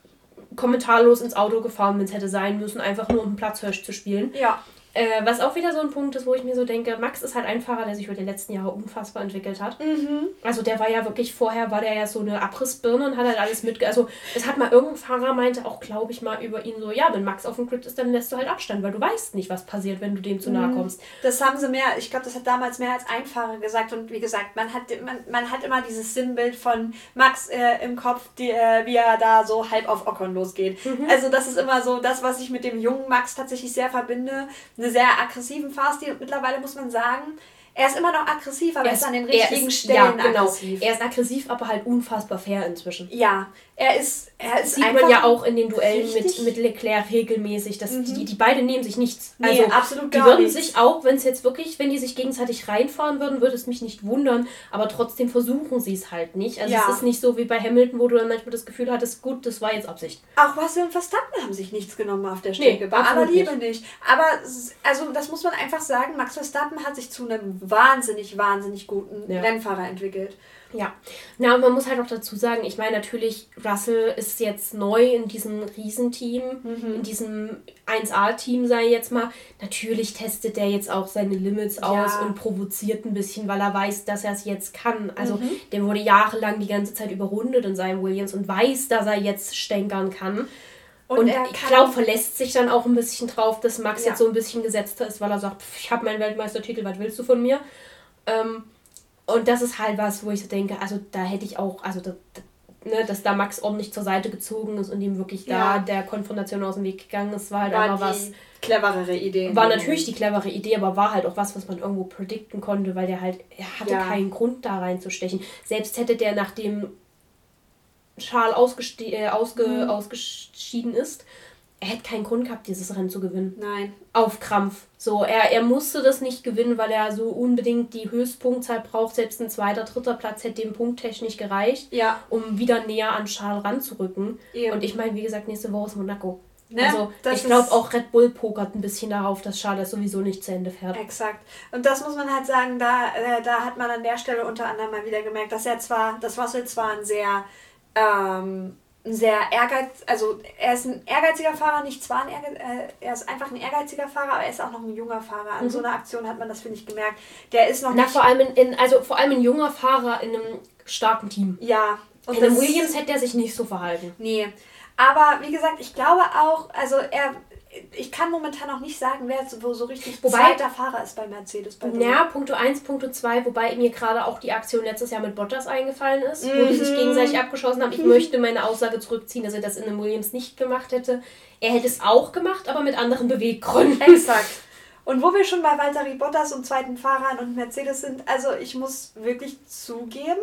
kommentarlos ins Auto gefahren, wenn es hätte sein müssen, einfach nur um Platzhirsch zu spielen. Ja. Äh, was auch wieder so ein Punkt ist, wo ich mir so denke, Max ist halt ein Fahrer, der sich über die letzten Jahre unfassbar entwickelt hat. Mhm. Also der war ja wirklich, vorher war der ja so eine Abrissbirne und hat halt alles mit... Also es hat mal irgendein Fahrer meinte auch, glaube ich mal, über ihn so, ja, wenn Max auf dem Grid ist, dann lässt du halt Abstand, weil du weißt nicht, was passiert, wenn du dem zu nahe mhm. kommst. Das haben sie mehr, ich glaube, das hat damals mehr als ein Fahrer gesagt und wie gesagt, man hat, man, man hat immer dieses Sinnbild von Max äh, im Kopf, die, äh, wie er da so halb auf Ocon losgeht. Mhm. Also das ist immer so das, was ich mit dem jungen Max tatsächlich sehr verbinde. Eine sehr aggressive aktiven Fahrstil. Und mittlerweile muss man sagen, Er ist immer noch aggressiv, aber er ist an den richtigen ist, Stellen ja, genau. aggressiv. Er ist aggressiv, aber halt unfassbar fair inzwischen. Ja, er ist, er ist sieht man ja auch in den Duellen mit, mit Leclerc regelmäßig, dass mhm. die, die beide nehmen sich nichts. Nee, also absolut die würden nichts. sich auch, wenn es jetzt wirklich, wenn die sich gegenseitig reinfahren würden, würde es mich nicht wundern, aber trotzdem versuchen sie es halt nicht. Also ja. es ist nicht so wie bei Hamilton, wo du dann manchmal das Gefühl hattest, gut, das war jetzt Absicht. Auch Russell und Verstappen haben sich nichts genommen auf der Strecke, nee, bei aller Liebe nicht. nicht. Aber also das muss man einfach sagen, Max Verstappen hat sich zu einem wahnsinnig, wahnsinnig guten ja. Rennfahrer entwickelt. Ja, na und man muss halt auch dazu sagen, ich meine natürlich, Russell ist jetzt neu in diesem Riesenteam, mhm. in diesem 1A-Team, sei jetzt mal. Natürlich testet der jetzt auch seine Limits ja. aus und provoziert ein bisschen, weil er weiß, dass er es jetzt kann. Also mhm. der wurde jahrelang die ganze Zeit überrundet in seinem Williams und weiß, dass er jetzt stänkern kann. Und, und ich glaube, verlässt sich dann auch ein bisschen drauf, dass Max ja. jetzt so ein bisschen gesetzter ist, weil er sagt, ich habe meinen Weltmeistertitel, was willst du von mir? Ähm, und das ist halt was, wo ich so denke, also da hätte ich auch, also da, ne, dass da Max ordentlich zur Seite gezogen ist und ihm wirklich da ja. der Konfrontation aus dem Weg gegangen ist, war halt war einfach was. Cleverere Idee. War natürlich die clevere Idee, aber war halt auch was, was man irgendwo predikten konnte, weil der halt, er hatte ja. keinen Grund da reinzustechen. Selbst hätte der, nachdem Charles ausgeste äh, ausge mhm. ausgeschieden ist, er hätte keinen Grund gehabt, dieses Rennen zu gewinnen. Nein. Auf Krampf. So, er, er musste das nicht gewinnen, weil er so unbedingt die Höchstpunktzahl braucht. Selbst ein zweiter, dritter Platz hätte dem punkttechnisch gereicht, ja. um wieder näher an Charles ranzurücken. Eben. Und ich meine, wie gesagt, nächste Woche ist Monaco. Ne? Also das ich glaube auch Red Bull pokert ein bisschen darauf, dass Charles sowieso nicht zu Ende fährt. Exakt. Und das muss man halt sagen, da, äh, da hat man an der Stelle unter anderem mal wieder gemerkt, dass er zwar, das Russell zwar ein sehr ähm, ein sehr ehrgeiz, also er ist ein ehrgeiziger Fahrer, nicht zwar ein Ehrgeiz, äh, er ist einfach ein ehrgeiziger Fahrer, aber er ist auch noch ein junger Fahrer. An mhm. so einer Aktion hat man das, finde ich, gemerkt. Der ist noch Na, vor allem in, in, also vor allem ein junger Fahrer in einem starken Team. Ja. Und in einem Williams hätte er sich nicht so verhalten. Nee. Aber wie gesagt, ich glaube auch, also er ich kann momentan noch nicht sagen, wer so, so richtig wobei, zweiter Fahrer ist bei Mercedes. Bei ja, Punkto 1, Punkto 2, wobei mir gerade auch die Aktion letztes Jahr mit Bottas eingefallen ist, mhm. wo die sich mhm. gegenseitig abgeschossen haben. Ich mhm. möchte meine Aussage zurückziehen, dass er das in einem Williams nicht gemacht hätte. Er hätte es auch gemacht, aber mit anderen Beweggründen. Exakt. Und wo wir schon bei Valtteri Bottas und zweiten Fahrern und Mercedes sind, also ich muss wirklich zugeben,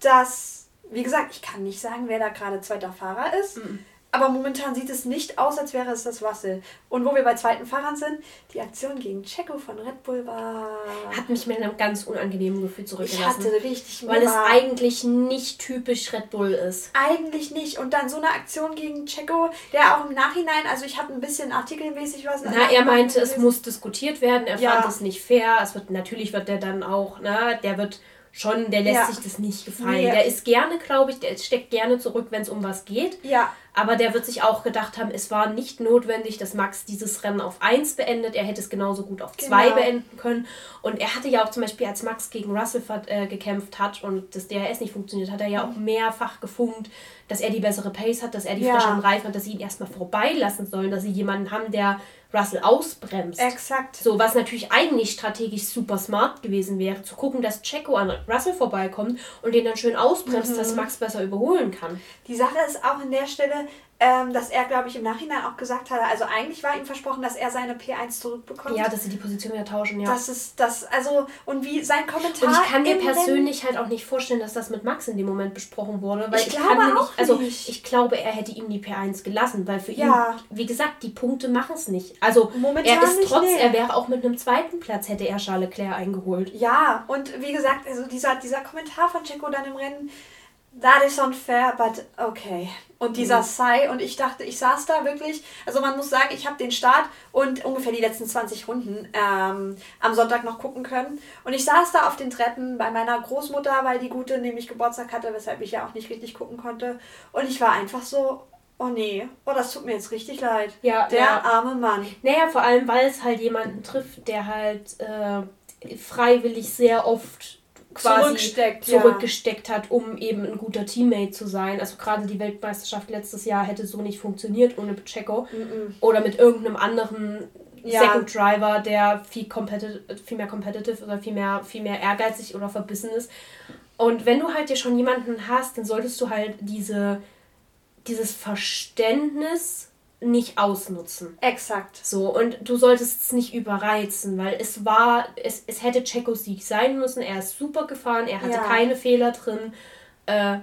dass, wie gesagt, ich kann nicht sagen, wer da gerade zweiter Fahrer ist. Mhm. Aber momentan sieht es nicht aus, als wäre es das Russell. Und wo wir bei zweiten Fahrern sind, die Aktion gegen Checo von Red Bull war. Hat mich mit einem ganz unangenehmen Gefühl zurückgelassen. Ich hatte richtig Weil es eigentlich nicht typisch Red Bull ist. Eigentlich nicht. Und dann so eine Aktion gegen Checo, der auch im Nachhinein, also ich habe ein bisschen artikelmäßig was. Na, er meinte, es muss diskutiert werden. Er ja. fand es nicht fair. Es wird, natürlich wird der dann auch, ne, der wird schon, der lässt ja. sich das nicht gefallen. Nee. Der ist gerne, glaube ich, der steckt gerne zurück, wenn es um was geht. Ja. Aber der wird sich auch gedacht haben, es war nicht notwendig, dass Max dieses Rennen auf 1 beendet. Er hätte es genauso gut auf 2 genau. beenden können. Und er hatte ja auch zum Beispiel, als Max gegen Russell äh, gekämpft hat und das DRS nicht funktioniert, hat er ja auch mehrfach gefunkt, dass er die bessere Pace hat, dass er die ja. frischeren Reifen hat, dass sie ihn erstmal vorbeilassen sollen, dass sie jemanden haben, der Russell ausbremst. Exakt. So, was natürlich eigentlich strategisch super smart gewesen wäre, zu gucken, dass Checo an Russell vorbeikommt und den dann schön ausbremst, mhm. dass Max besser überholen kann. Die Sache ist auch an der Stelle, ähm, dass er, glaube ich, im Nachhinein auch gesagt hat, also eigentlich war ihm versprochen, dass er seine P1 zurückbekommt. Ja, dass sie die Position wieder tauschen, ja. Das ist das, also, und wie sein Kommentar. Und ich kann mir persönlich Rennen, halt auch nicht vorstellen, dass das mit Max in dem Moment besprochen wurde, weil ich, ich glaube kann auch nicht, also nicht. ich glaube, er hätte ihm die P1 gelassen, weil für ja. ihn, wie gesagt, die Punkte machen es nicht. Also Momentan er ist trotz, nee. er wäre auch mit einem zweiten Platz, hätte er Charles Leclerc eingeholt. Ja, und wie gesagt, also dieser, dieser Kommentar von Checo dann im Rennen, that is unfair, but okay. Und dieser mhm. Sai, und ich dachte, ich saß da wirklich, also man muss sagen, ich habe den Start und ungefähr die letzten 20 Runden ähm, am Sonntag noch gucken können. Und ich saß da auf den Treppen bei meiner Großmutter, weil die Gute nämlich Geburtstag hatte, weshalb ich ja auch nicht richtig gucken konnte. Und ich war einfach so, oh nee, oh, das tut mir jetzt richtig leid. Ja, der ja. arme Mann. Naja, vor allem, weil es halt jemanden trifft, der halt äh, freiwillig sehr oft quasi zurücksteckt, zurückgesteckt ja. hat, um eben ein guter Teammate zu sein. Also gerade die Weltmeisterschaft letztes Jahr hätte so nicht funktioniert ohne Checo mm -mm. oder mit irgendeinem anderen ja. Second Driver, der viel, viel mehr competitive oder viel mehr, viel mehr ehrgeizig oder verbissen ist. Und wenn du halt dir schon jemanden hast, dann solltest du halt diese, dieses Verständnis nicht ausnutzen. Exakt. So, und du solltest es nicht überreizen, weil es war, es, es hätte Checos Sieg sein müssen. Er ist super gefahren, er hatte ja. keine Fehler drin. Äh,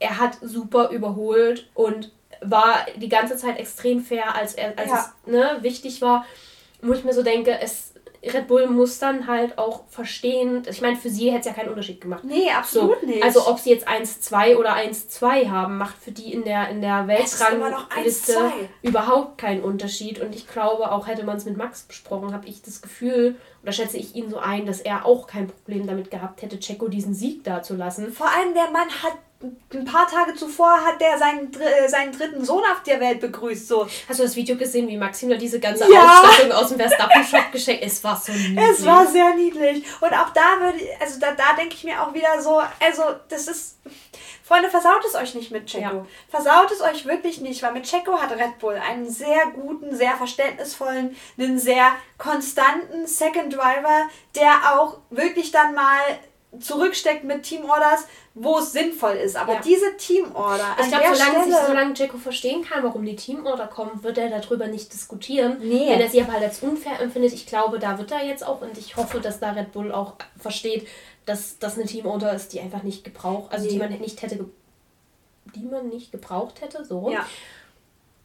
er hat super überholt und war die ganze Zeit extrem fair, als er als ja. es ne, wichtig war. Wo ich mir so denke, es Red Bull muss dann halt auch verstehen, ich meine, für sie hätte es ja keinen Unterschied gemacht. Nee, absolut so, nicht. Also ob sie jetzt 1-2 oder 1-2 haben, macht für die in der, in der Weltrangliste überhaupt keinen Unterschied. Und ich glaube, auch hätte man es mit Max besprochen, habe ich das Gefühl, oder schätze ich ihn so ein, dass er auch kein Problem damit gehabt hätte, Checo diesen Sieg da zu lassen. Vor allem der Mann hat ein paar Tage zuvor hat der seinen, äh, seinen dritten Sohn auf der Welt begrüßt. So. Hast du das Video gesehen, wie Maxim da diese ganze ja. Ausstattung aus dem Verstappen-Shop geschenkt Es war so niedlich. Es war sehr niedlich. Und auch da würde also da, da denke ich mir auch wieder so, also das ist. Freunde, versaut es euch nicht mit Checo. Ja. Versaut es euch wirklich nicht, weil mit Checo hat Red Bull einen sehr guten, sehr verständnisvollen, einen sehr konstanten Second Driver, der auch wirklich dann mal zurücksteckt mit Teamorders, wo es sinnvoll ist. Aber ja. diese Teamorder. Ich glaube, solange, Stelle, solange Jacko verstehen kann, warum die Teamorder kommen, wird er darüber nicht diskutieren. Nee. Wenn er sie aber halt als unfair empfindet, ich glaube, da wird er jetzt auch und ich hoffe, dass da Red Bull auch versteht, dass das eine Teamorder ist, die einfach nicht gebraucht, also nee. die man nicht hätte, die man nicht gebraucht hätte, so. Ja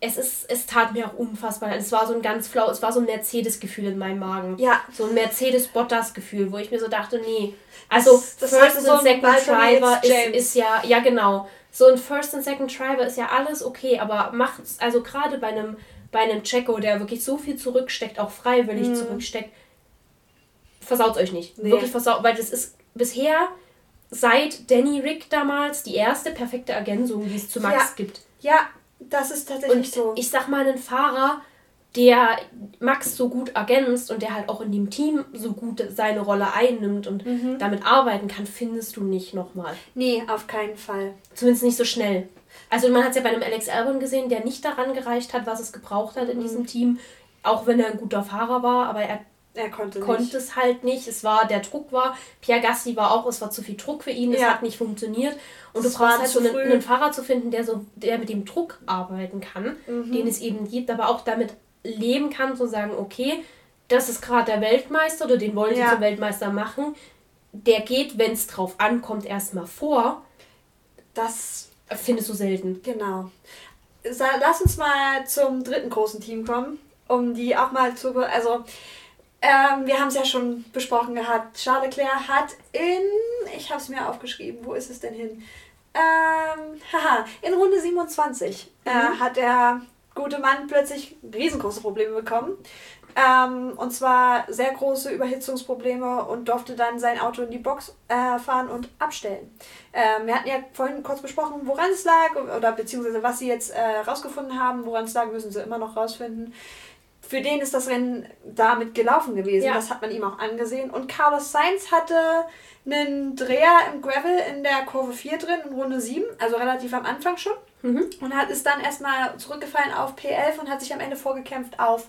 es ist, es tat mir auch unfassbar. Es war so ein ganz flau, es war so ein Mercedes-Gefühl in meinem Magen. Ja. So ein Mercedes-Bottas-Gefühl, wo ich mir so dachte, nee. Also das, das First und so Second Driver ist, ist ja, ja genau. So ein First und Second Driver ist ja alles okay, aber macht's, also gerade bei einem, bei einem Checo, der wirklich so viel zurücksteckt, auch freiwillig mhm. zurücksteckt, versaut euch nicht. Nee. Wirklich versaut, weil das ist bisher seit Danny Rick damals die erste perfekte Ergänzung, die es zu Max ja. gibt. Ja, das ist tatsächlich und so. Ich sag mal, einen Fahrer, der Max so gut ergänzt und der halt auch in dem Team so gut seine Rolle einnimmt und mhm. damit arbeiten kann, findest du nicht nochmal. Nee, auf keinen Fall. Zumindest nicht so schnell. Also man hat es ja bei einem Alex Albon gesehen, der nicht daran gereicht hat, was es gebraucht hat in mhm. diesem Team, auch wenn er ein guter Fahrer war, aber er er konnte, konnte es halt nicht. Es war, der Druck war, Pierre Gassi war auch, es war zu viel Druck für ihn, es ja. hat nicht funktioniert. Und es du brauchst halt so einen, einen, Fahrer zu finden, der so, der mit dem Druck arbeiten kann, mhm. den es eben gibt, aber auch damit leben kann, zu sagen, okay, das ist gerade der Weltmeister oder den wollen sie ja. zum Weltmeister machen. Der geht, wenn es drauf ankommt, erstmal vor. Das findest du selten. Genau. Lass uns mal zum dritten großen Team kommen, um die auch mal zu. Also, ähm, wir haben es ja schon besprochen gehabt. Charles Leclerc hat in, ich habe es mir aufgeschrieben, wo ist es denn hin? Ähm, haha, in Runde 27 äh, mhm. äh, hat der gute Mann plötzlich riesengroße Probleme bekommen. Ähm, und zwar sehr große Überhitzungsprobleme und durfte dann sein Auto in die Box äh, fahren und abstellen. Ähm, wir hatten ja vorhin kurz besprochen, woran es lag oder beziehungsweise was sie jetzt äh, rausgefunden haben. Woran es lag, müssen sie immer noch rausfinden für den ist das Rennen damit gelaufen gewesen. Ja. Das hat man ihm auch angesehen. Und Carlos Sainz hatte einen Dreher im Gravel in der Kurve 4 drin, in Runde 7, also relativ am Anfang schon. Mhm. Und hat, ist dann erstmal zurückgefallen auf P11 und hat sich am Ende vorgekämpft auf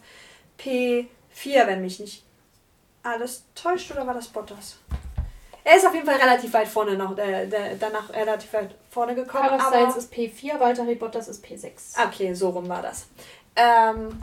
P4, wenn mich nicht alles täuscht, oder war das Bottas? Er ist auf jeden Fall relativ weit vorne noch, äh, danach relativ weit vorne gekommen. Carlos Sainz ist P4, Walter Bottas ist P6. Okay, so rum war das. Ähm,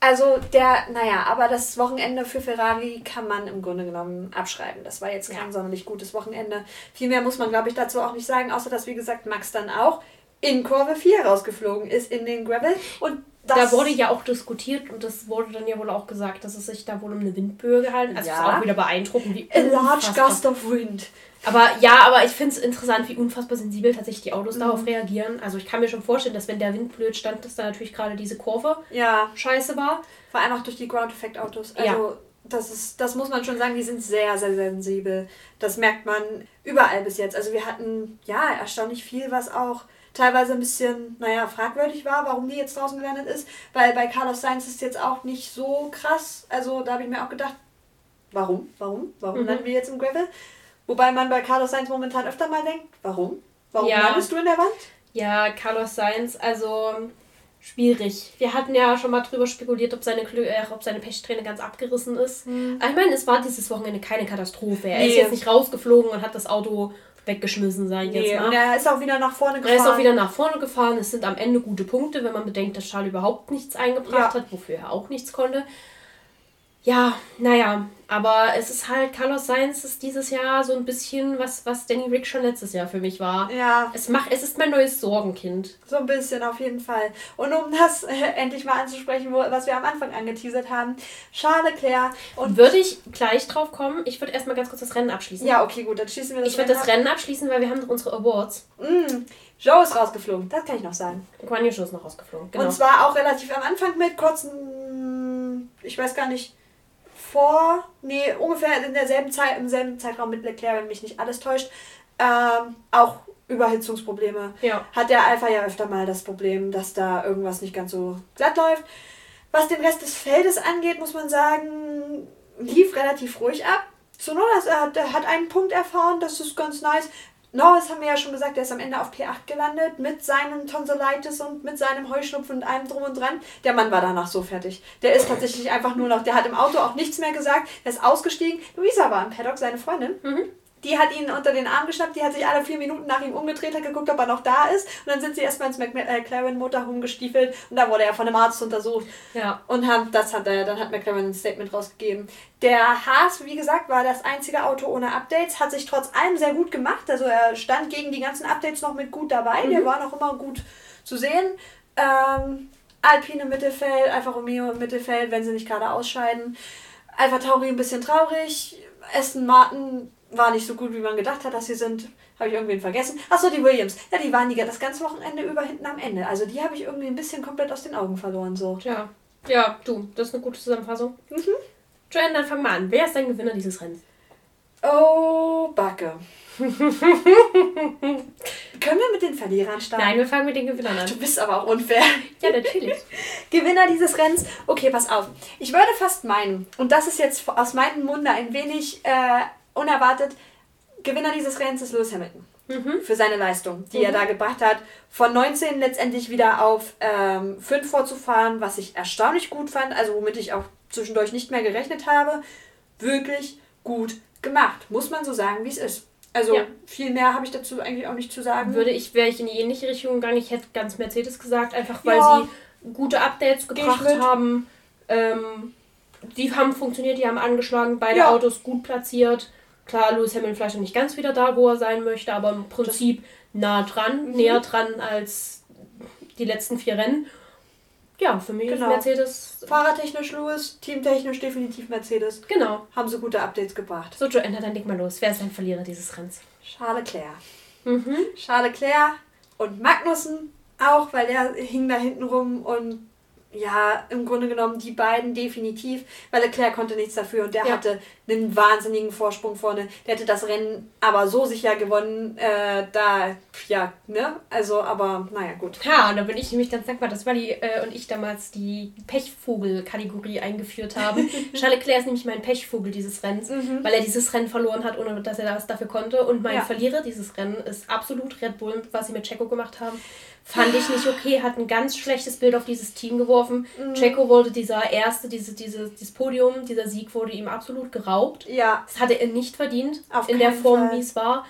also der, naja, aber das Wochenende für Ferrari kann man im Grunde genommen abschreiben. Das war jetzt kein ja. sonderlich gutes Wochenende. Viel mehr muss man, glaube ich, dazu auch nicht sagen, außer dass, wie gesagt, Max dann auch in Kurve 4 rausgeflogen ist in den Gravel. Und da wurde ja auch diskutiert und das wurde dann ja wohl auch gesagt, dass es sich da wohl um eine Windböe gehalten hat. Also ja. ist auch wieder beeindruckend, wie A large gust of wind. Aber ja, aber ich finde es interessant, wie unfassbar sensibel tatsächlich die Autos mhm. darauf reagieren. Also ich kann mir schon vorstellen, dass wenn der Wind blöd stand, dass da natürlich gerade diese Kurve ja. scheiße war. Vor allem auch durch die Ground-Effect-Autos. Also ja. das ist, das muss man schon sagen, die sind sehr, sehr sensibel. Das merkt man überall bis jetzt. Also wir hatten ja erstaunlich viel, was auch teilweise ein bisschen, naja, fragwürdig war, warum die jetzt draußen gelandet ist. Weil bei Carlos Sainz ist es jetzt auch nicht so krass. Also da habe ich mir auch gedacht, warum, warum, warum mhm. landen wir jetzt im Gravel? Wobei man bei Carlos Sainz momentan öfter mal denkt, warum? Warum ja. landest du in der Wand? Ja, Carlos Sainz, also schwierig. Wir hatten ja schon mal drüber spekuliert, ob seine, Glück, äh, ob seine Pechsträhne ganz abgerissen ist. Mhm. Ich meine, es war dieses Wochenende keine Katastrophe. Er nee. ist jetzt nicht rausgeflogen und hat das Auto weggeschmissen, sage ich Nee, jetzt mal. und er ist auch wieder nach vorne Er gefahren. ist auch wieder nach vorne gefahren. Es sind am Ende gute Punkte, wenn man bedenkt, dass Charles überhaupt nichts eingebracht Ja. hat, wofür er auch nichts konnte. Ja, naja, aber es ist halt, Carlos Sainz ist dieses Jahr so ein bisschen was, was Danny Rick schon letztes Jahr für mich war. Ja, Es, macht, es ist mein neues Sorgenkind. so ein bisschen auf jeden Fall. Und um das äh, (laughs) endlich mal anzusprechen, wo, was wir am Anfang angeteasert haben, Charles Leclerc und... Würde ich gleich drauf kommen. Ich würde erstmal ganz kurz das Rennen abschließen. Ja, okay, gut, dann schließen wir das Ich würde das. Rennen abschließen, weil wir haben noch unsere Awards. Mm, Joe ist rausgeflogen, das kann ich noch sagen. Guan Yu ist noch rausgeflogen. Genau. Und zwar auch relativ am Anfang mit kurzen, ich weiß gar nicht, vor, nee, ungefähr in derselben Zeit, im selben Zeitraum mit Leclerc, wenn mich nicht alles täuscht, ähm, auch Überhitzungsprobleme. ja. Hat der Alpha ja öfter mal das Problem, dass da irgendwas nicht ganz so glatt läuft. Was den Rest des Feldes angeht, muss man sagen, lief relativ ruhig ab. Sonoda hat, er hat einen Punkt erfahren, das ist ganz nice. Norris haben wir ja schon gesagt, der ist am Ende auf P8 gelandet mit seinem Tonsillitis und mit seinem Heuschnupfen und allem drum und dran. Der Mann war danach so fertig. Der ist tatsächlich einfach nur noch, der hat im Auto auch nichts mehr gesagt, der ist ausgestiegen. Luisa war im Paddock, seine Freundin. Die hat ihn unter den Arm geschnappt, die hat sich alle vier Minuten nach ihm umgedreht, hat geguckt, ob er noch da ist. Und dann sind sie erstmal ins McLaren Motorhome gestiefelt und da wurde er von einem Arzt untersucht. Ja. Und haben, das hat er, dann hat McLaren ein Statement rausgegeben. Der Haas, wie gesagt, war das einzige Auto ohne Updates, hat sich trotz allem sehr gut gemacht. Also er stand gegen die ganzen Updates noch mit gut dabei. Der war noch immer gut zu sehen. Ähm, Alpine im Mittelfeld, Alfa Romeo im Mittelfeld, wenn sie nicht gerade ausscheiden. Alpha Tauri ein bisschen traurig. Aston Martin war nicht so gut, wie man gedacht hat, dass sie sind. Habe ich irgendwen vergessen. Achso, die Williams. Ja, die waren die das ganze Wochenende über hinten am Ende. Also die habe ich irgendwie ein bisschen komplett aus den Augen verloren. So. Tja. Ja, du, das ist eine gute Zusammenfassung. Mhm. Joanne, dann fang mal an. Wer ist dein Gewinner dieses Rennens? Oh, Backe. (laughs) Können wir mit den Verlierern starten? Nein, wir fangen mit den Gewinnern Du an. bist aber auch unfair. (laughs) Ja, natürlich. (laughs) Gewinner dieses Rennens. Okay, pass auf. Ich würde fast meinen, und das ist jetzt aus meinem Munde ein wenig äh, unerwartet, Gewinner dieses Rennens ist Lewis Hamilton. Mhm. Für seine Leistung, die er da gebracht hat. Von 19 letztendlich wieder auf ähm, 5 vorzufahren, was ich erstaunlich gut fand, also womit ich auch zwischendurch nicht mehr gerechnet habe. Wirklich gut gemacht. Muss man so sagen, wie es ist. Also Ja. viel mehr habe ich dazu eigentlich auch nicht zu sagen. Würde ich, wäre ich in die ähnliche Richtung gegangen. Ich hätte ganz Mercedes gesagt, einfach weil Ja. sie gute Updates gebracht haben. Ähm, die haben funktioniert, die haben angeschlagen, beide Ja. Autos gut platziert. Klar, Lewis Hamilton vielleicht noch nicht ganz wieder da, wo er sein möchte, aber im Prinzip nah dran, Mhm. näher dran als die letzten vier Rennen. Ja, für mich Genau. Mercedes. Fahrertechnisch Lewis, teamtechnisch definitiv Mercedes. Genau. Haben sie gute Updates gebracht. So, Joanna, dann leg mal los. Wer ist dein Verlierer dieses Rennens? Charles Leclerc. Mhm. Charles Leclerc und Magnussen auch, weil der hing da hinten rum und ja, im Grunde genommen die beiden definitiv, weil Leclerc konnte nichts dafür und der Ja. hatte einen wahnsinnigen Vorsprung vorne. Der hätte das Rennen aber so sicher gewonnen, äh, da, ja, ne? Also, aber naja, gut. Ja, und da bin ich nämlich ganz dankbar, dass Wally äh, und ich damals die Pechvogel-Kategorie eingeführt haben. (laughs) Charles Leclerc ist nämlich mein Pechvogel dieses Rennens, weil er dieses Rennen verloren hat, ohne dass er das dafür konnte. Und mein Ja. Verlierer dieses Rennen ist absolut Red Bull, was sie mit Checo gemacht haben. Fand ich nicht okay, hat ein ganz schlechtes Bild auf dieses Team geworfen. Checo wollte dieser erste, diese, diese, dieses Podium, dieser Sieg wurde ihm absolut geraubt. Ja, Das hatte er nicht verdient, Auf in der Form, wie es war.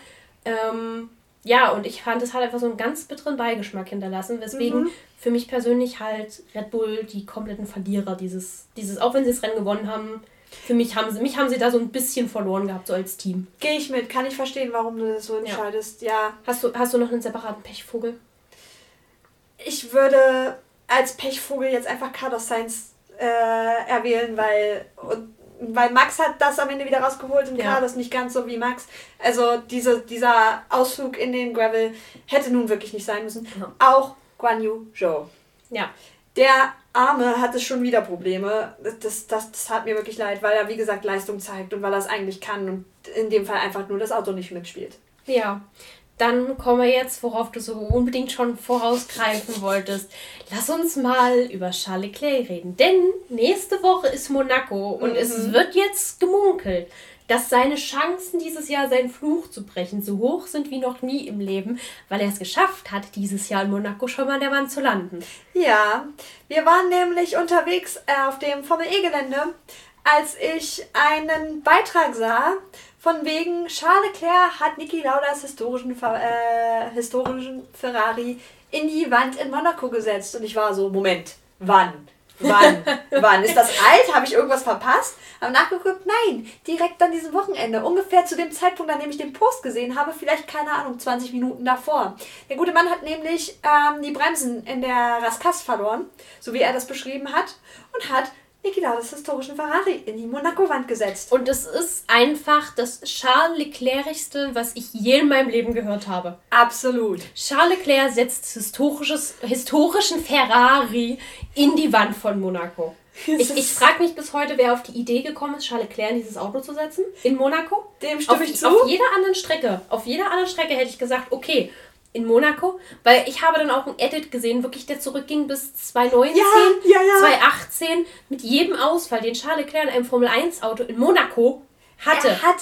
Ähm, ja, und ich fand, es hat einfach so einen ganz bitteren Beigeschmack hinterlassen, weswegen Mhm. für mich persönlich halt Red Bull die kompletten Verlierer dieses, dieses, auch wenn sie das Rennen gewonnen haben, für mich haben sie, mich haben sie da so ein bisschen verloren gehabt, so als Team. gehe ich mit. Kann ich verstehen, warum du das so entscheidest. ja Hast du, hast du noch einen separaten Pechvogel? Ich würde als Pechvogel jetzt einfach Carlos Sainz äh, erwählen, weil, und, weil Max hat das am Ende wieder rausgeholt und Ja. Carlos nicht ganz so wie Max. Also diese, dieser Ausflug in den Gravel hätte nun wirklich nicht sein müssen. Ja. Auch Guan Yu Zhou. Ja. Der Arme hatte schon wieder Probleme. Das, das, das hat mir wirklich leid, weil er, wie gesagt, Leistung zeigt und weil er es eigentlich kann und in dem Fall einfach nur das Auto nicht mitspielt. Ja. Dann kommen wir jetzt, worauf du so unbedingt schon vorausgreifen wolltest. Lass uns mal über Charles Leclerc reden. Denn nächste Woche ist Monaco und es wird jetzt gemunkelt, dass seine Chancen dieses Jahr seinen Fluch zu brechen so hoch sind wie noch nie im Leben, weil er es geschafft hat, dieses Jahr in Monaco schon mal an der Wand zu landen. Ja, wir waren nämlich unterwegs äh, auf dem Formel E-Gelände als ich einen Beitrag sah, von wegen Charles Leclerc hat Niki Laudas historischen, äh, historischen Ferrari in die Wand in Monaco gesetzt. Und ich war so, Moment, wann? Wann? (laughs) Wann? Ist das alt? Habe ich irgendwas verpasst? Habe nachgeguckt, nein, direkt an diesem Wochenende. Ungefähr zu dem Zeitpunkt, an dem ich den Post gesehen habe, vielleicht, keine Ahnung, 20 Minuten davor. Der gute Mann hat nämlich ähm, die Bremsen in der Raskas verloren, so wie er das beschrieben hat, und hat Niki Laudas historischen Ferrari in die Monaco-Wand gesetzt. Und es ist einfach das Charles Leclercigste, was ich je in meinem Leben gehört habe. Absolut. Charles Leclerc setzt historisches, historischen Ferrari in die Wand von Monaco. (laughs) Ich, ich frage mich bis heute, wer auf die Idee gekommen ist, Charles Leclerc in dieses Auto zu setzen. In Monaco. Dem stimme ich zu. Auf jeder anderen Strecke. Auf jeder anderen Strecke hätte ich gesagt, okay, in Monaco, weil ich habe dann auch ein Edit gesehen, wirklich der zurückging bis 2019, ja, ja, ja. 2018 mit jedem Ausfall, den Charles Leclerc in einem Formel 1 Auto in Monaco hatte. Er hat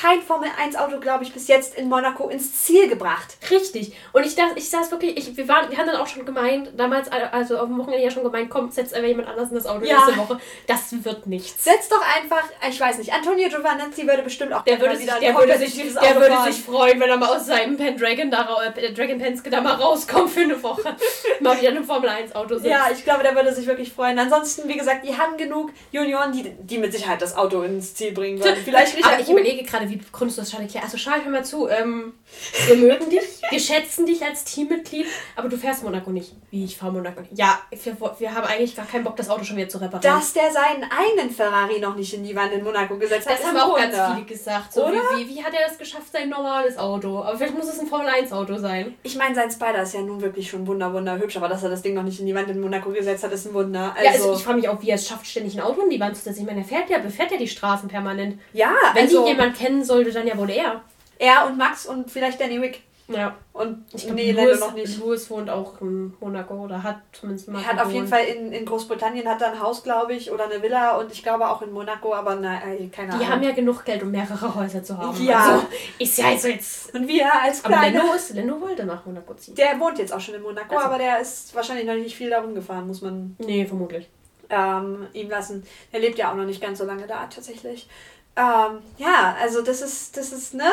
kein Formel-1-Auto, glaube ich, bis jetzt in Monaco ins Ziel gebracht. Richtig. Und ich dachte, ich saß wirklich, ich, wir, waren, wir haben dann auch schon gemeint, damals, also auf dem Wochenende ja schon gemeint, komm, setz einfach jemand anders in das Auto ja. nächste Woche. Das wird nichts. Setz doch einfach, ich weiß nicht, Antonio Giovanazzi würde bestimmt auch der würde sich, der würde sich, der würde sich freuen, wenn er mal aus seinem Pendragon da, äh, Dragon Penske da mal rauskommt für eine Woche. (laughs) mal wieder in einem Formel-1-Auto sitzt. Ja, ich glaube, der würde sich wirklich freuen. Ansonsten, wie gesagt, die haben genug Junioren, die, die mit Sicherheit das Auto ins Ziel bringen (laughs) würden. Vielleicht nicht. Aber ich überlege gerade, wie gründest du das Charlie Claire? Also Charlie, hör mal zu. Ähm, wir mögen dich, wir schätzen dich als Teammitglied, aber du fährst Monaco nicht. Wie, ich fahre Monaco nicht? Ja, wir, wir haben eigentlich gar keinen Bock, das Auto schon wieder zu reparieren. Dass der seinen eigenen Ferrari noch nicht in die Wand in Monaco gesetzt hat, Das haben auch ganz viele gesagt. So, wie, wie, wie, hat er das geschafft, sein normales Auto? Aber vielleicht muss es ein Formel-1-Auto sein. Ich meine, sein Spider ist ja nun wirklich schon wunder, wunder hübsch, aber dass er das Ding noch nicht in die Wand in Monaco gesetzt hat, ist ein Wunder. Also, ja, also ich frage mich auch, wie er es schafft, ständig ein Auto in die Wand zu setzen. Ich meine, er fährt ja, befährt ja die Straßen permanent. Ja, Wenn also, die jemand kennen sollte, dann ja wohl er. Er und Max und vielleicht Danny Wick. Ja. Und ich glaube, nee, Louis, noch nicht. Louis wohnt auch in Monaco oder hat zumindest mal. Er hat auf jeden Fall in, in Großbritannien hat er ein Haus, glaube ich, oder eine Villa und ich glaube auch in Monaco, aber na, äh, keine Ahnung. Die haben ja genug Geld, um mehrere Häuser zu haben. Ja. Also, ist ja also jetzt. Und wir als kleine. Aber ist, Leno wollte nach Monaco ziehen. Der wohnt jetzt auch schon in Monaco, also. aber der ist wahrscheinlich noch nicht viel darum gefahren, muss man. Nee, vermutlich. Ähm, ihm lassen. Er lebt ja auch noch nicht ganz so lange da tatsächlich. Ähm, ja, also das ist, das ist, ne?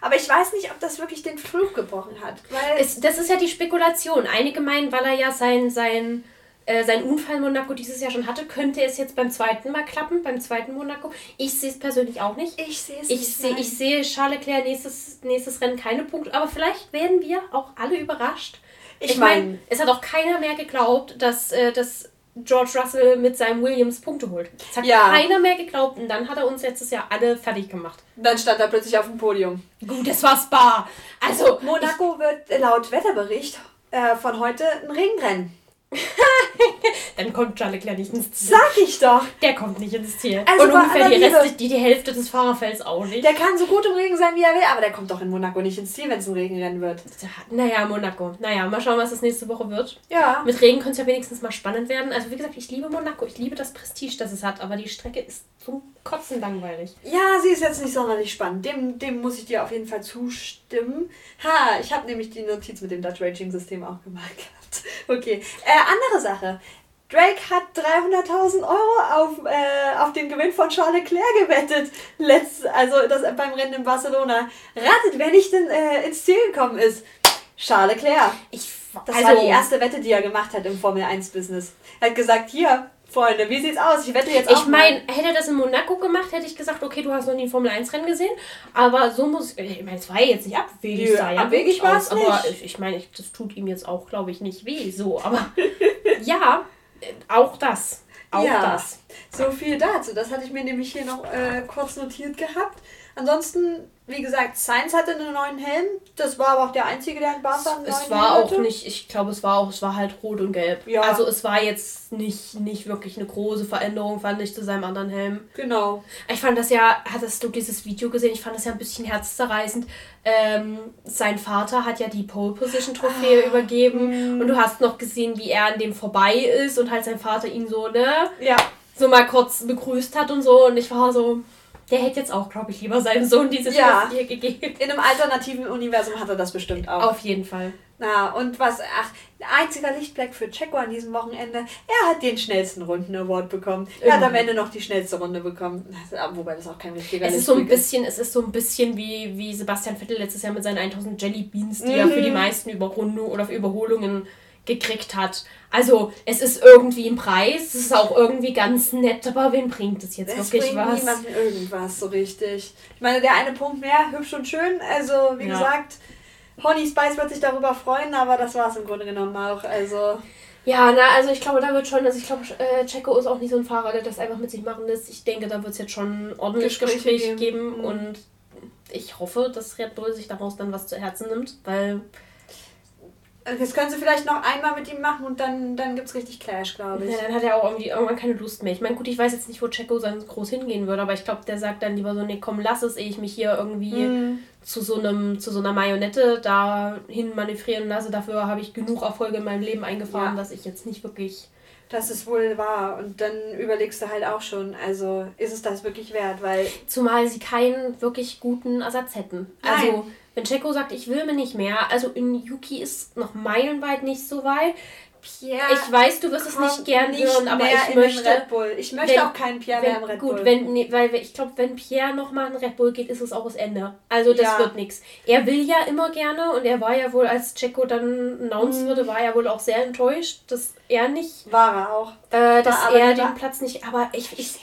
Aber ich weiß nicht, ob das wirklich den Flug gebrochen hat. Weil es, das ist ja die Spekulation. Einige meinen, weil er ja sein, sein, äh, seinen Unfall in Monaco dieses Jahr schon hatte, könnte es jetzt beim zweiten Mal klappen, beim zweiten Monaco. Ich sehe es persönlich auch nicht. Ich sehe es nicht. Seh, ich sehe Charles Leclerc nächstes, nächstes Rennen keine Punkte, aber vielleicht werden wir auch alle überrascht. Ich, ich meine, mein, es hat auch keiner mehr geglaubt, dass, äh, dass George Russell mit seinem Williams Punkte holt. Das hat ja. keiner mehr geglaubt und dann hat er uns letztes Jahr alle fertig gemacht. Dann stand er plötzlich auf dem Podium. Gut, das war Spa. Also Monaco wird laut Wetterbericht äh, von heute ein Regenrennen. (laughs) Dann kommt Charles Leclerc nicht ins Ziel. Sag ich doch. Der kommt nicht ins Ziel. Also und ungefähr die, Rest, die, die Hälfte des Fahrerfelds auch nicht. Der kann so gut im Regen sein, wie er will, aber der kommt doch in Monaco nicht ins Ziel, wenn es ein Regenrennen wird. Naja, Monaco. Naja, mal schauen, was das nächste Woche wird. Ja. Mit Regen könnte es ja wenigstens mal spannend werden. Also wie gesagt, ich liebe Monaco. Ich liebe das Prestige, das es hat, aber die Strecke ist zum Kotzen langweilig. Ja, sie ist jetzt nicht sonderlich spannend. Dem, dem muss ich dir auf jeden Fall zustimmen. Ha, ich habe nämlich die Notiz mit dem Dutch Raging System auch gemacht. Okay. Äh, andere Sache. Drake hat 300.000 Euro auf, äh, auf den Gewinn von Charles Leclerc gewettet. Letzt, also das beim Rennen in Barcelona. Ratet, wer nicht denn, äh, ins Ziel gekommen ist. Charles Leclerc. Ich, das also, war die erste Wette, die er gemacht hat im Formel 1 Business. Er hat gesagt, hier, Freunde, wie sieht's aus? Ich wette jetzt auch. Ich meine, hätte er das in Monaco gemacht, hätte ich gesagt, okay, du hast noch nie ein Formel 1 Rennen gesehen. Aber so muss. Ich meine, es war ja jetzt nicht abwegig, Nö, ja abwegig war es Aber ich, ich meine, das tut ihm jetzt auch, glaube ich, nicht weh. So, aber (laughs) ja, auch das. Auch ja, das. So viel dazu. Das hatte ich mir nämlich hier noch äh, kurz notiert gehabt. Ansonsten wie gesagt, Sainz hatte einen neuen Helm. Das war aber auch der einzige, der in Barca einen neuen Es war Helm auch nicht, ich glaube, es war auch, es war halt rot und gelb. Ja. Also es war jetzt nicht, nicht wirklich eine große Veränderung, fand ich, zu seinem anderen Helm. Genau. Ich fand das ja, hattest du dieses Video gesehen? Ich fand das ja ein bisschen herzzerreißend. Ähm, sein Vater hat ja die Pole Position Trophäe ah, übergeben. Mh. Und du hast noch gesehen, wie er an dem vorbei ist und halt sein Vater ihn so, ne? Ja. So mal kurz begrüßt hat und so. Und ich war so, der hätte jetzt auch, glaube ich, lieber seinem Sohn diese ja. hier gegeben. In einem alternativen Universum hat er das bestimmt auch. Auf jeden Fall. Na, und was, ach, einziger Lichtblick für Checo an diesem Wochenende, er hat den schnellsten Runden-Award bekommen. Er hat am Ende noch die schnellste Runde bekommen. Wobei das auch kein richtiger es ist so ein bisschen Es ist so ein bisschen wie, wie Sebastian Vettel letztes Jahr mit seinen 1000 Jelly Beans, die mhm. er für die meisten Überrundungen oder für Überholungen gekriegt hat. Also es ist irgendwie ein Preis, es ist auch irgendwie ganz nett, aber wen bringt es jetzt es wirklich bringt was? niemanden irgendwas so richtig. Ich meine, der eine Punkt mehr, hübsch und schön. Also wie ja. gesagt, Honey Spice wird sich darüber freuen, aber das war es im Grunde genommen auch. Also ja, na, also ich glaube, da wird schon, also ich glaube, äh, Checo ist auch nicht so ein Fahrer, der das einfach mit sich machen lässt. Ich denke, da wird es jetzt schon ordentlich Gespräch, Gespräch geben mhm. und ich hoffe, dass Red Bull sich daraus dann was zu Herzen nimmt, weil das können sie vielleicht noch einmal mit ihm machen und dann, dann gibt es richtig Clash, glaube ich. Ja, dann hat er auch irgendwie irgendwann keine Lust mehr. Ich meine, gut, ich weiß jetzt nicht, wo Checo dann groß hingehen würde, aber ich glaube, der sagt dann lieber so, nee, komm, lass es, ehe ich mich hier irgendwie mm. zu, so einem, zu so einer Marionette dahin manövrieren lasse. Dafür habe ich genug Erfolge in meinem Leben eingefahren, ja. dass ich jetzt nicht wirklich... Das ist wohl wahr. Und dann überlegst du halt auch schon, also ist es das wirklich wert, weil... Zumal sie keinen wirklich guten Ersatz hätten. Nein. Wenn Checo sagt, ich will mir nicht mehr, also in Yuki ist noch meilenweit nicht so weit. Pierre, ich weiß, du wirst es nicht gern nicht hören, aber ich möchte. Red Bull. Ich möchte wenn, auch keinen Pierre wenn, mehr im Red Bull. Gut, wenn, nee, weil ich glaube, wenn Pierre nochmal in Red Bull geht, ist es auch das Ende. Also das ja. wird nichts. Er will ja immer gerne und er war ja wohl, als Checo dann announced mhm. wurde, war er wohl auch sehr enttäuscht, dass er nicht. War er auch. Äh, dass er den Platz nicht. Aber ich, ich,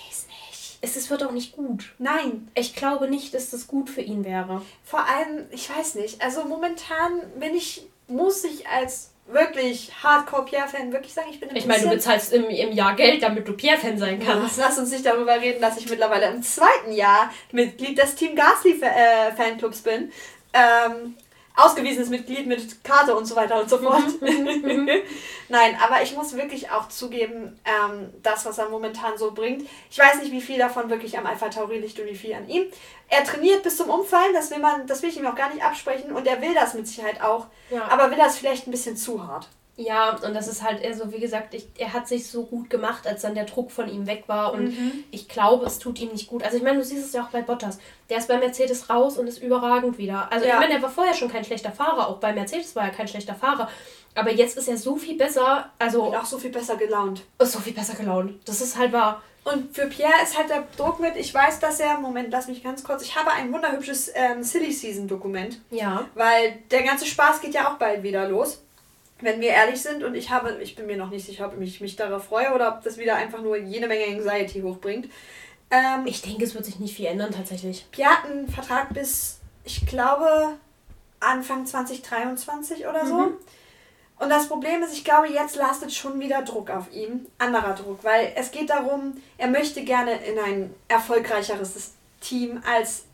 es, es wird auch nicht gut. Nein. Ich glaube nicht, dass das gut für ihn wäre. Vor allem, ich weiß nicht, also momentan bin ich, muss ich als wirklich Hardcore-Pierre-Fan wirklich sagen, ich bin ein Ich meine, du bezahlst im, im Jahr Geld, damit du Pierre-Fan sein kannst. Ja, lass uns nicht darüber reden, dass ich mittlerweile im zweiten Jahr Mitglied des Team Gasly-Fanclubs bin. Ähm, ausgewiesenes Mitglied mit Karte und so weiter und so mhm, fort. Mhm, mhm. (laughs) Nein, aber ich muss wirklich auch zugeben, ähm, das, was er momentan so bringt, ich weiß nicht, wie viel davon wirklich am Alpha Tauri liegt und wie viel an ihm. Er trainiert bis zum Umfallen, das will man, das will ich ihm auch gar nicht absprechen und er will das mit Sicherheit auch, ja. aber will das vielleicht ein bisschen zu hart. Ja, und das ist halt eher so, wie gesagt, ich, er hat sich so gut gemacht, als dann der Druck von ihm weg war. Und mhm. ich glaube, es tut ihm nicht gut. Also ich meine, du siehst es ja auch bei Bottas. Der ist bei Mercedes raus und ist überragend wieder. Also ja. ich meine, er war vorher schon kein schlechter Fahrer. Auch bei Mercedes war er kein schlechter Fahrer. Aber jetzt ist er so viel besser. Also und auch so viel besser gelaunt. Ist so viel besser gelaunt. Das ist halt wahr. Und für Pierre ist halt der Druck mit, ich weiß, dass er, Moment, lass mich ganz kurz, ich habe ein wunderhübsches ähm, Silly Season Dokument. Ja. Weil der ganze Spaß geht ja auch bald wieder los wenn wir ehrlich sind, und ich habe, ich bin mir noch nicht sicher, ob ich mich darauf freue oder ob das wieder einfach nur jede Menge Anxiety hochbringt. Ähm, ich denke, es wird sich nicht viel ändern tatsächlich. Wir hatten einen Vertrag bis, ich glaube, Anfang 2023 oder so. Mhm. Und das Problem ist, ich glaube, jetzt lastet schon wieder Druck auf ihn. Anderer Druck, weil es geht darum, er möchte gerne in ein erfolgreicheres Team als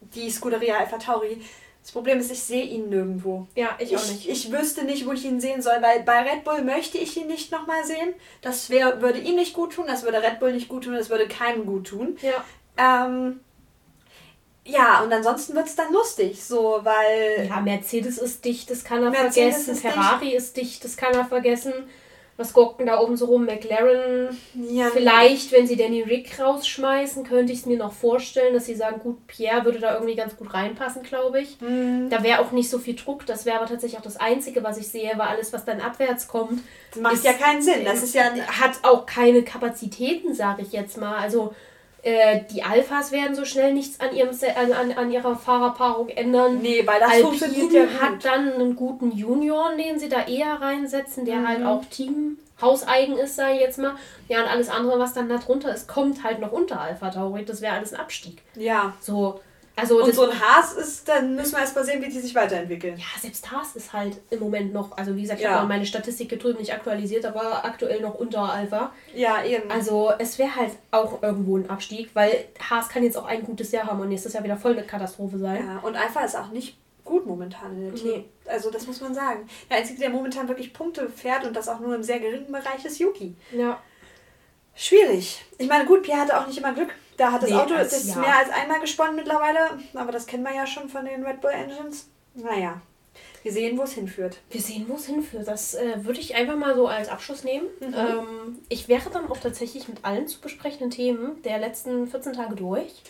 die Scuderia Alpha Tauri. Das Problem ist, ich sehe ihn nirgendwo. Ja, ich auch nicht. Ich, wüsste nicht, wo ich ihn sehen soll, weil bei Red Bull möchte ich ihn nicht nochmal sehen. Das wär, würde ihm nicht gut tun, das würde Red Bull nicht gut tun, das würde keinem gut tun. Ja. Ähm, ja, und ansonsten wird es dann lustig, so, weil. Ja, Mercedes ist dicht, das kann er Mercedes vergessen. Ist Ferrari dicht. ist dicht, das kann er vergessen was gucken da oben so rum? McLaren. Ja, Vielleicht, wenn sie Danny Rick rausschmeißen, könnte ich es mir noch vorstellen, dass sie sagen, gut, Pierre würde da irgendwie ganz gut reinpassen, glaube ich. Mhm. Da wäre auch nicht so viel Druck. Das wäre aber tatsächlich auch das Einzige, was ich sehe, weil alles, was dann abwärts kommt. Das macht ist, ja keinen Sinn. Das ist ja. Hat auch keine Kapazitäten, sage ich jetzt mal. Also äh, die Alphas werden so schnell nichts an, ihrem, an, an, an ihrer Fahrerpaarung ändern. Nee, weil das Alpine funktioniert ja gut. hat dann einen guten Junior, den sie da eher reinsetzen, der halt mhm. halt auch Team hauseigen ist, sage ich jetzt mal. Ja, und alles andere, was dann da drunter ist, kommt halt noch unter Alpha Tauri. Das wäre alles ein Abstieg. Ja. So, also und so ein Haas ist, dann müssen wir erst mal sehen, wie die sich weiterentwickeln. Ja, selbst Haas ist halt im Moment noch, also wie gesagt, ich ja. habe meine Statistik drüben nicht aktualisiert, aber aktuell noch unter Alpha. Ja, eben. Also es wäre halt auch irgendwo ein Abstieg, weil Haas kann jetzt auch ein gutes Jahr haben und nächstes Jahr wieder voll eine Katastrophe sein. Ja, und Alpha ist auch nicht gut momentan in der Team. Nee. Also das muss man sagen. Der Einzige, der momentan wirklich Punkte fährt und das auch nur im sehr geringen Bereich, ist Yuki. Ja. Schwierig. Ich meine, gut, Pierre hatte auch nicht immer Glück. Da hat das nee, Auto als, das ja. mehr als einmal gesponnen mittlerweile, aber das kennen wir ja schon von den Red Bull Engines. Naja, wir sehen, wo es hinführt. Wir sehen, wo es hinführt. Das äh, würde ich einfach mal so als Abschluss nehmen. Mhm. Ähm, ich wäre dann auch tatsächlich mit allen zu besprechenden Themen der letzten 14 Tage durch.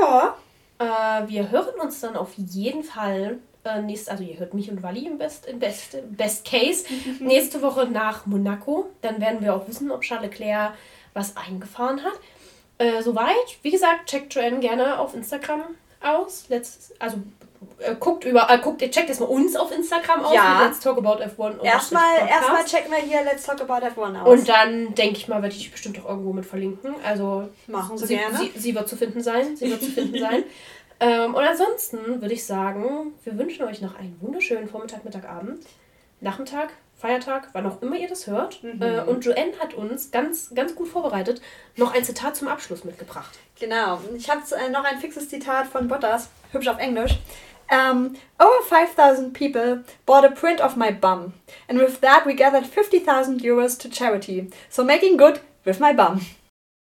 Ja. Äh, wir hören uns dann auf jeden Fall Äh, nächst, also ihr hört mich und Wally im Best, im Best, Best Case. (laughs) nächste Woche nach Monaco. Dann werden wir auch wissen, ob Charles Leclerc was eingefahren hat. Äh, soweit. Wie gesagt, checkt Joanne gerne auf Instagram aus. Let's, also äh, guckt über, äh, guckt, checkt erstmal uns auf Instagram aus. Ja. Let's Talk About F1. Erstmal, erstmal checken wir hier Let's Talk About F1 aus. Und dann denke ich mal, werde ich dich bestimmt auch irgendwo mit verlinken. Also Machen Sie sie, gerne. Sie, sie wird zu finden sein. Sie wird zu finden sein. (laughs) Ähm, und ansonsten würde ich sagen, wir wünschen euch noch einen wunderschönen Vormittag, Mittag, Abend, Nachmittag, Feiertag, wann auch immer ihr das hört. Mhm. Äh, und Joanne hat uns ganz, ganz gut vorbereitet noch ein Zitat zum Abschluss mitgebracht. Genau. Ich habe äh, noch ein fixes Zitat von Bottas, hübsch auf Englisch. Um, over 5,000 people bought a print of my bum. And with that we gathered 50,000 euros to charity. So making good with my bum.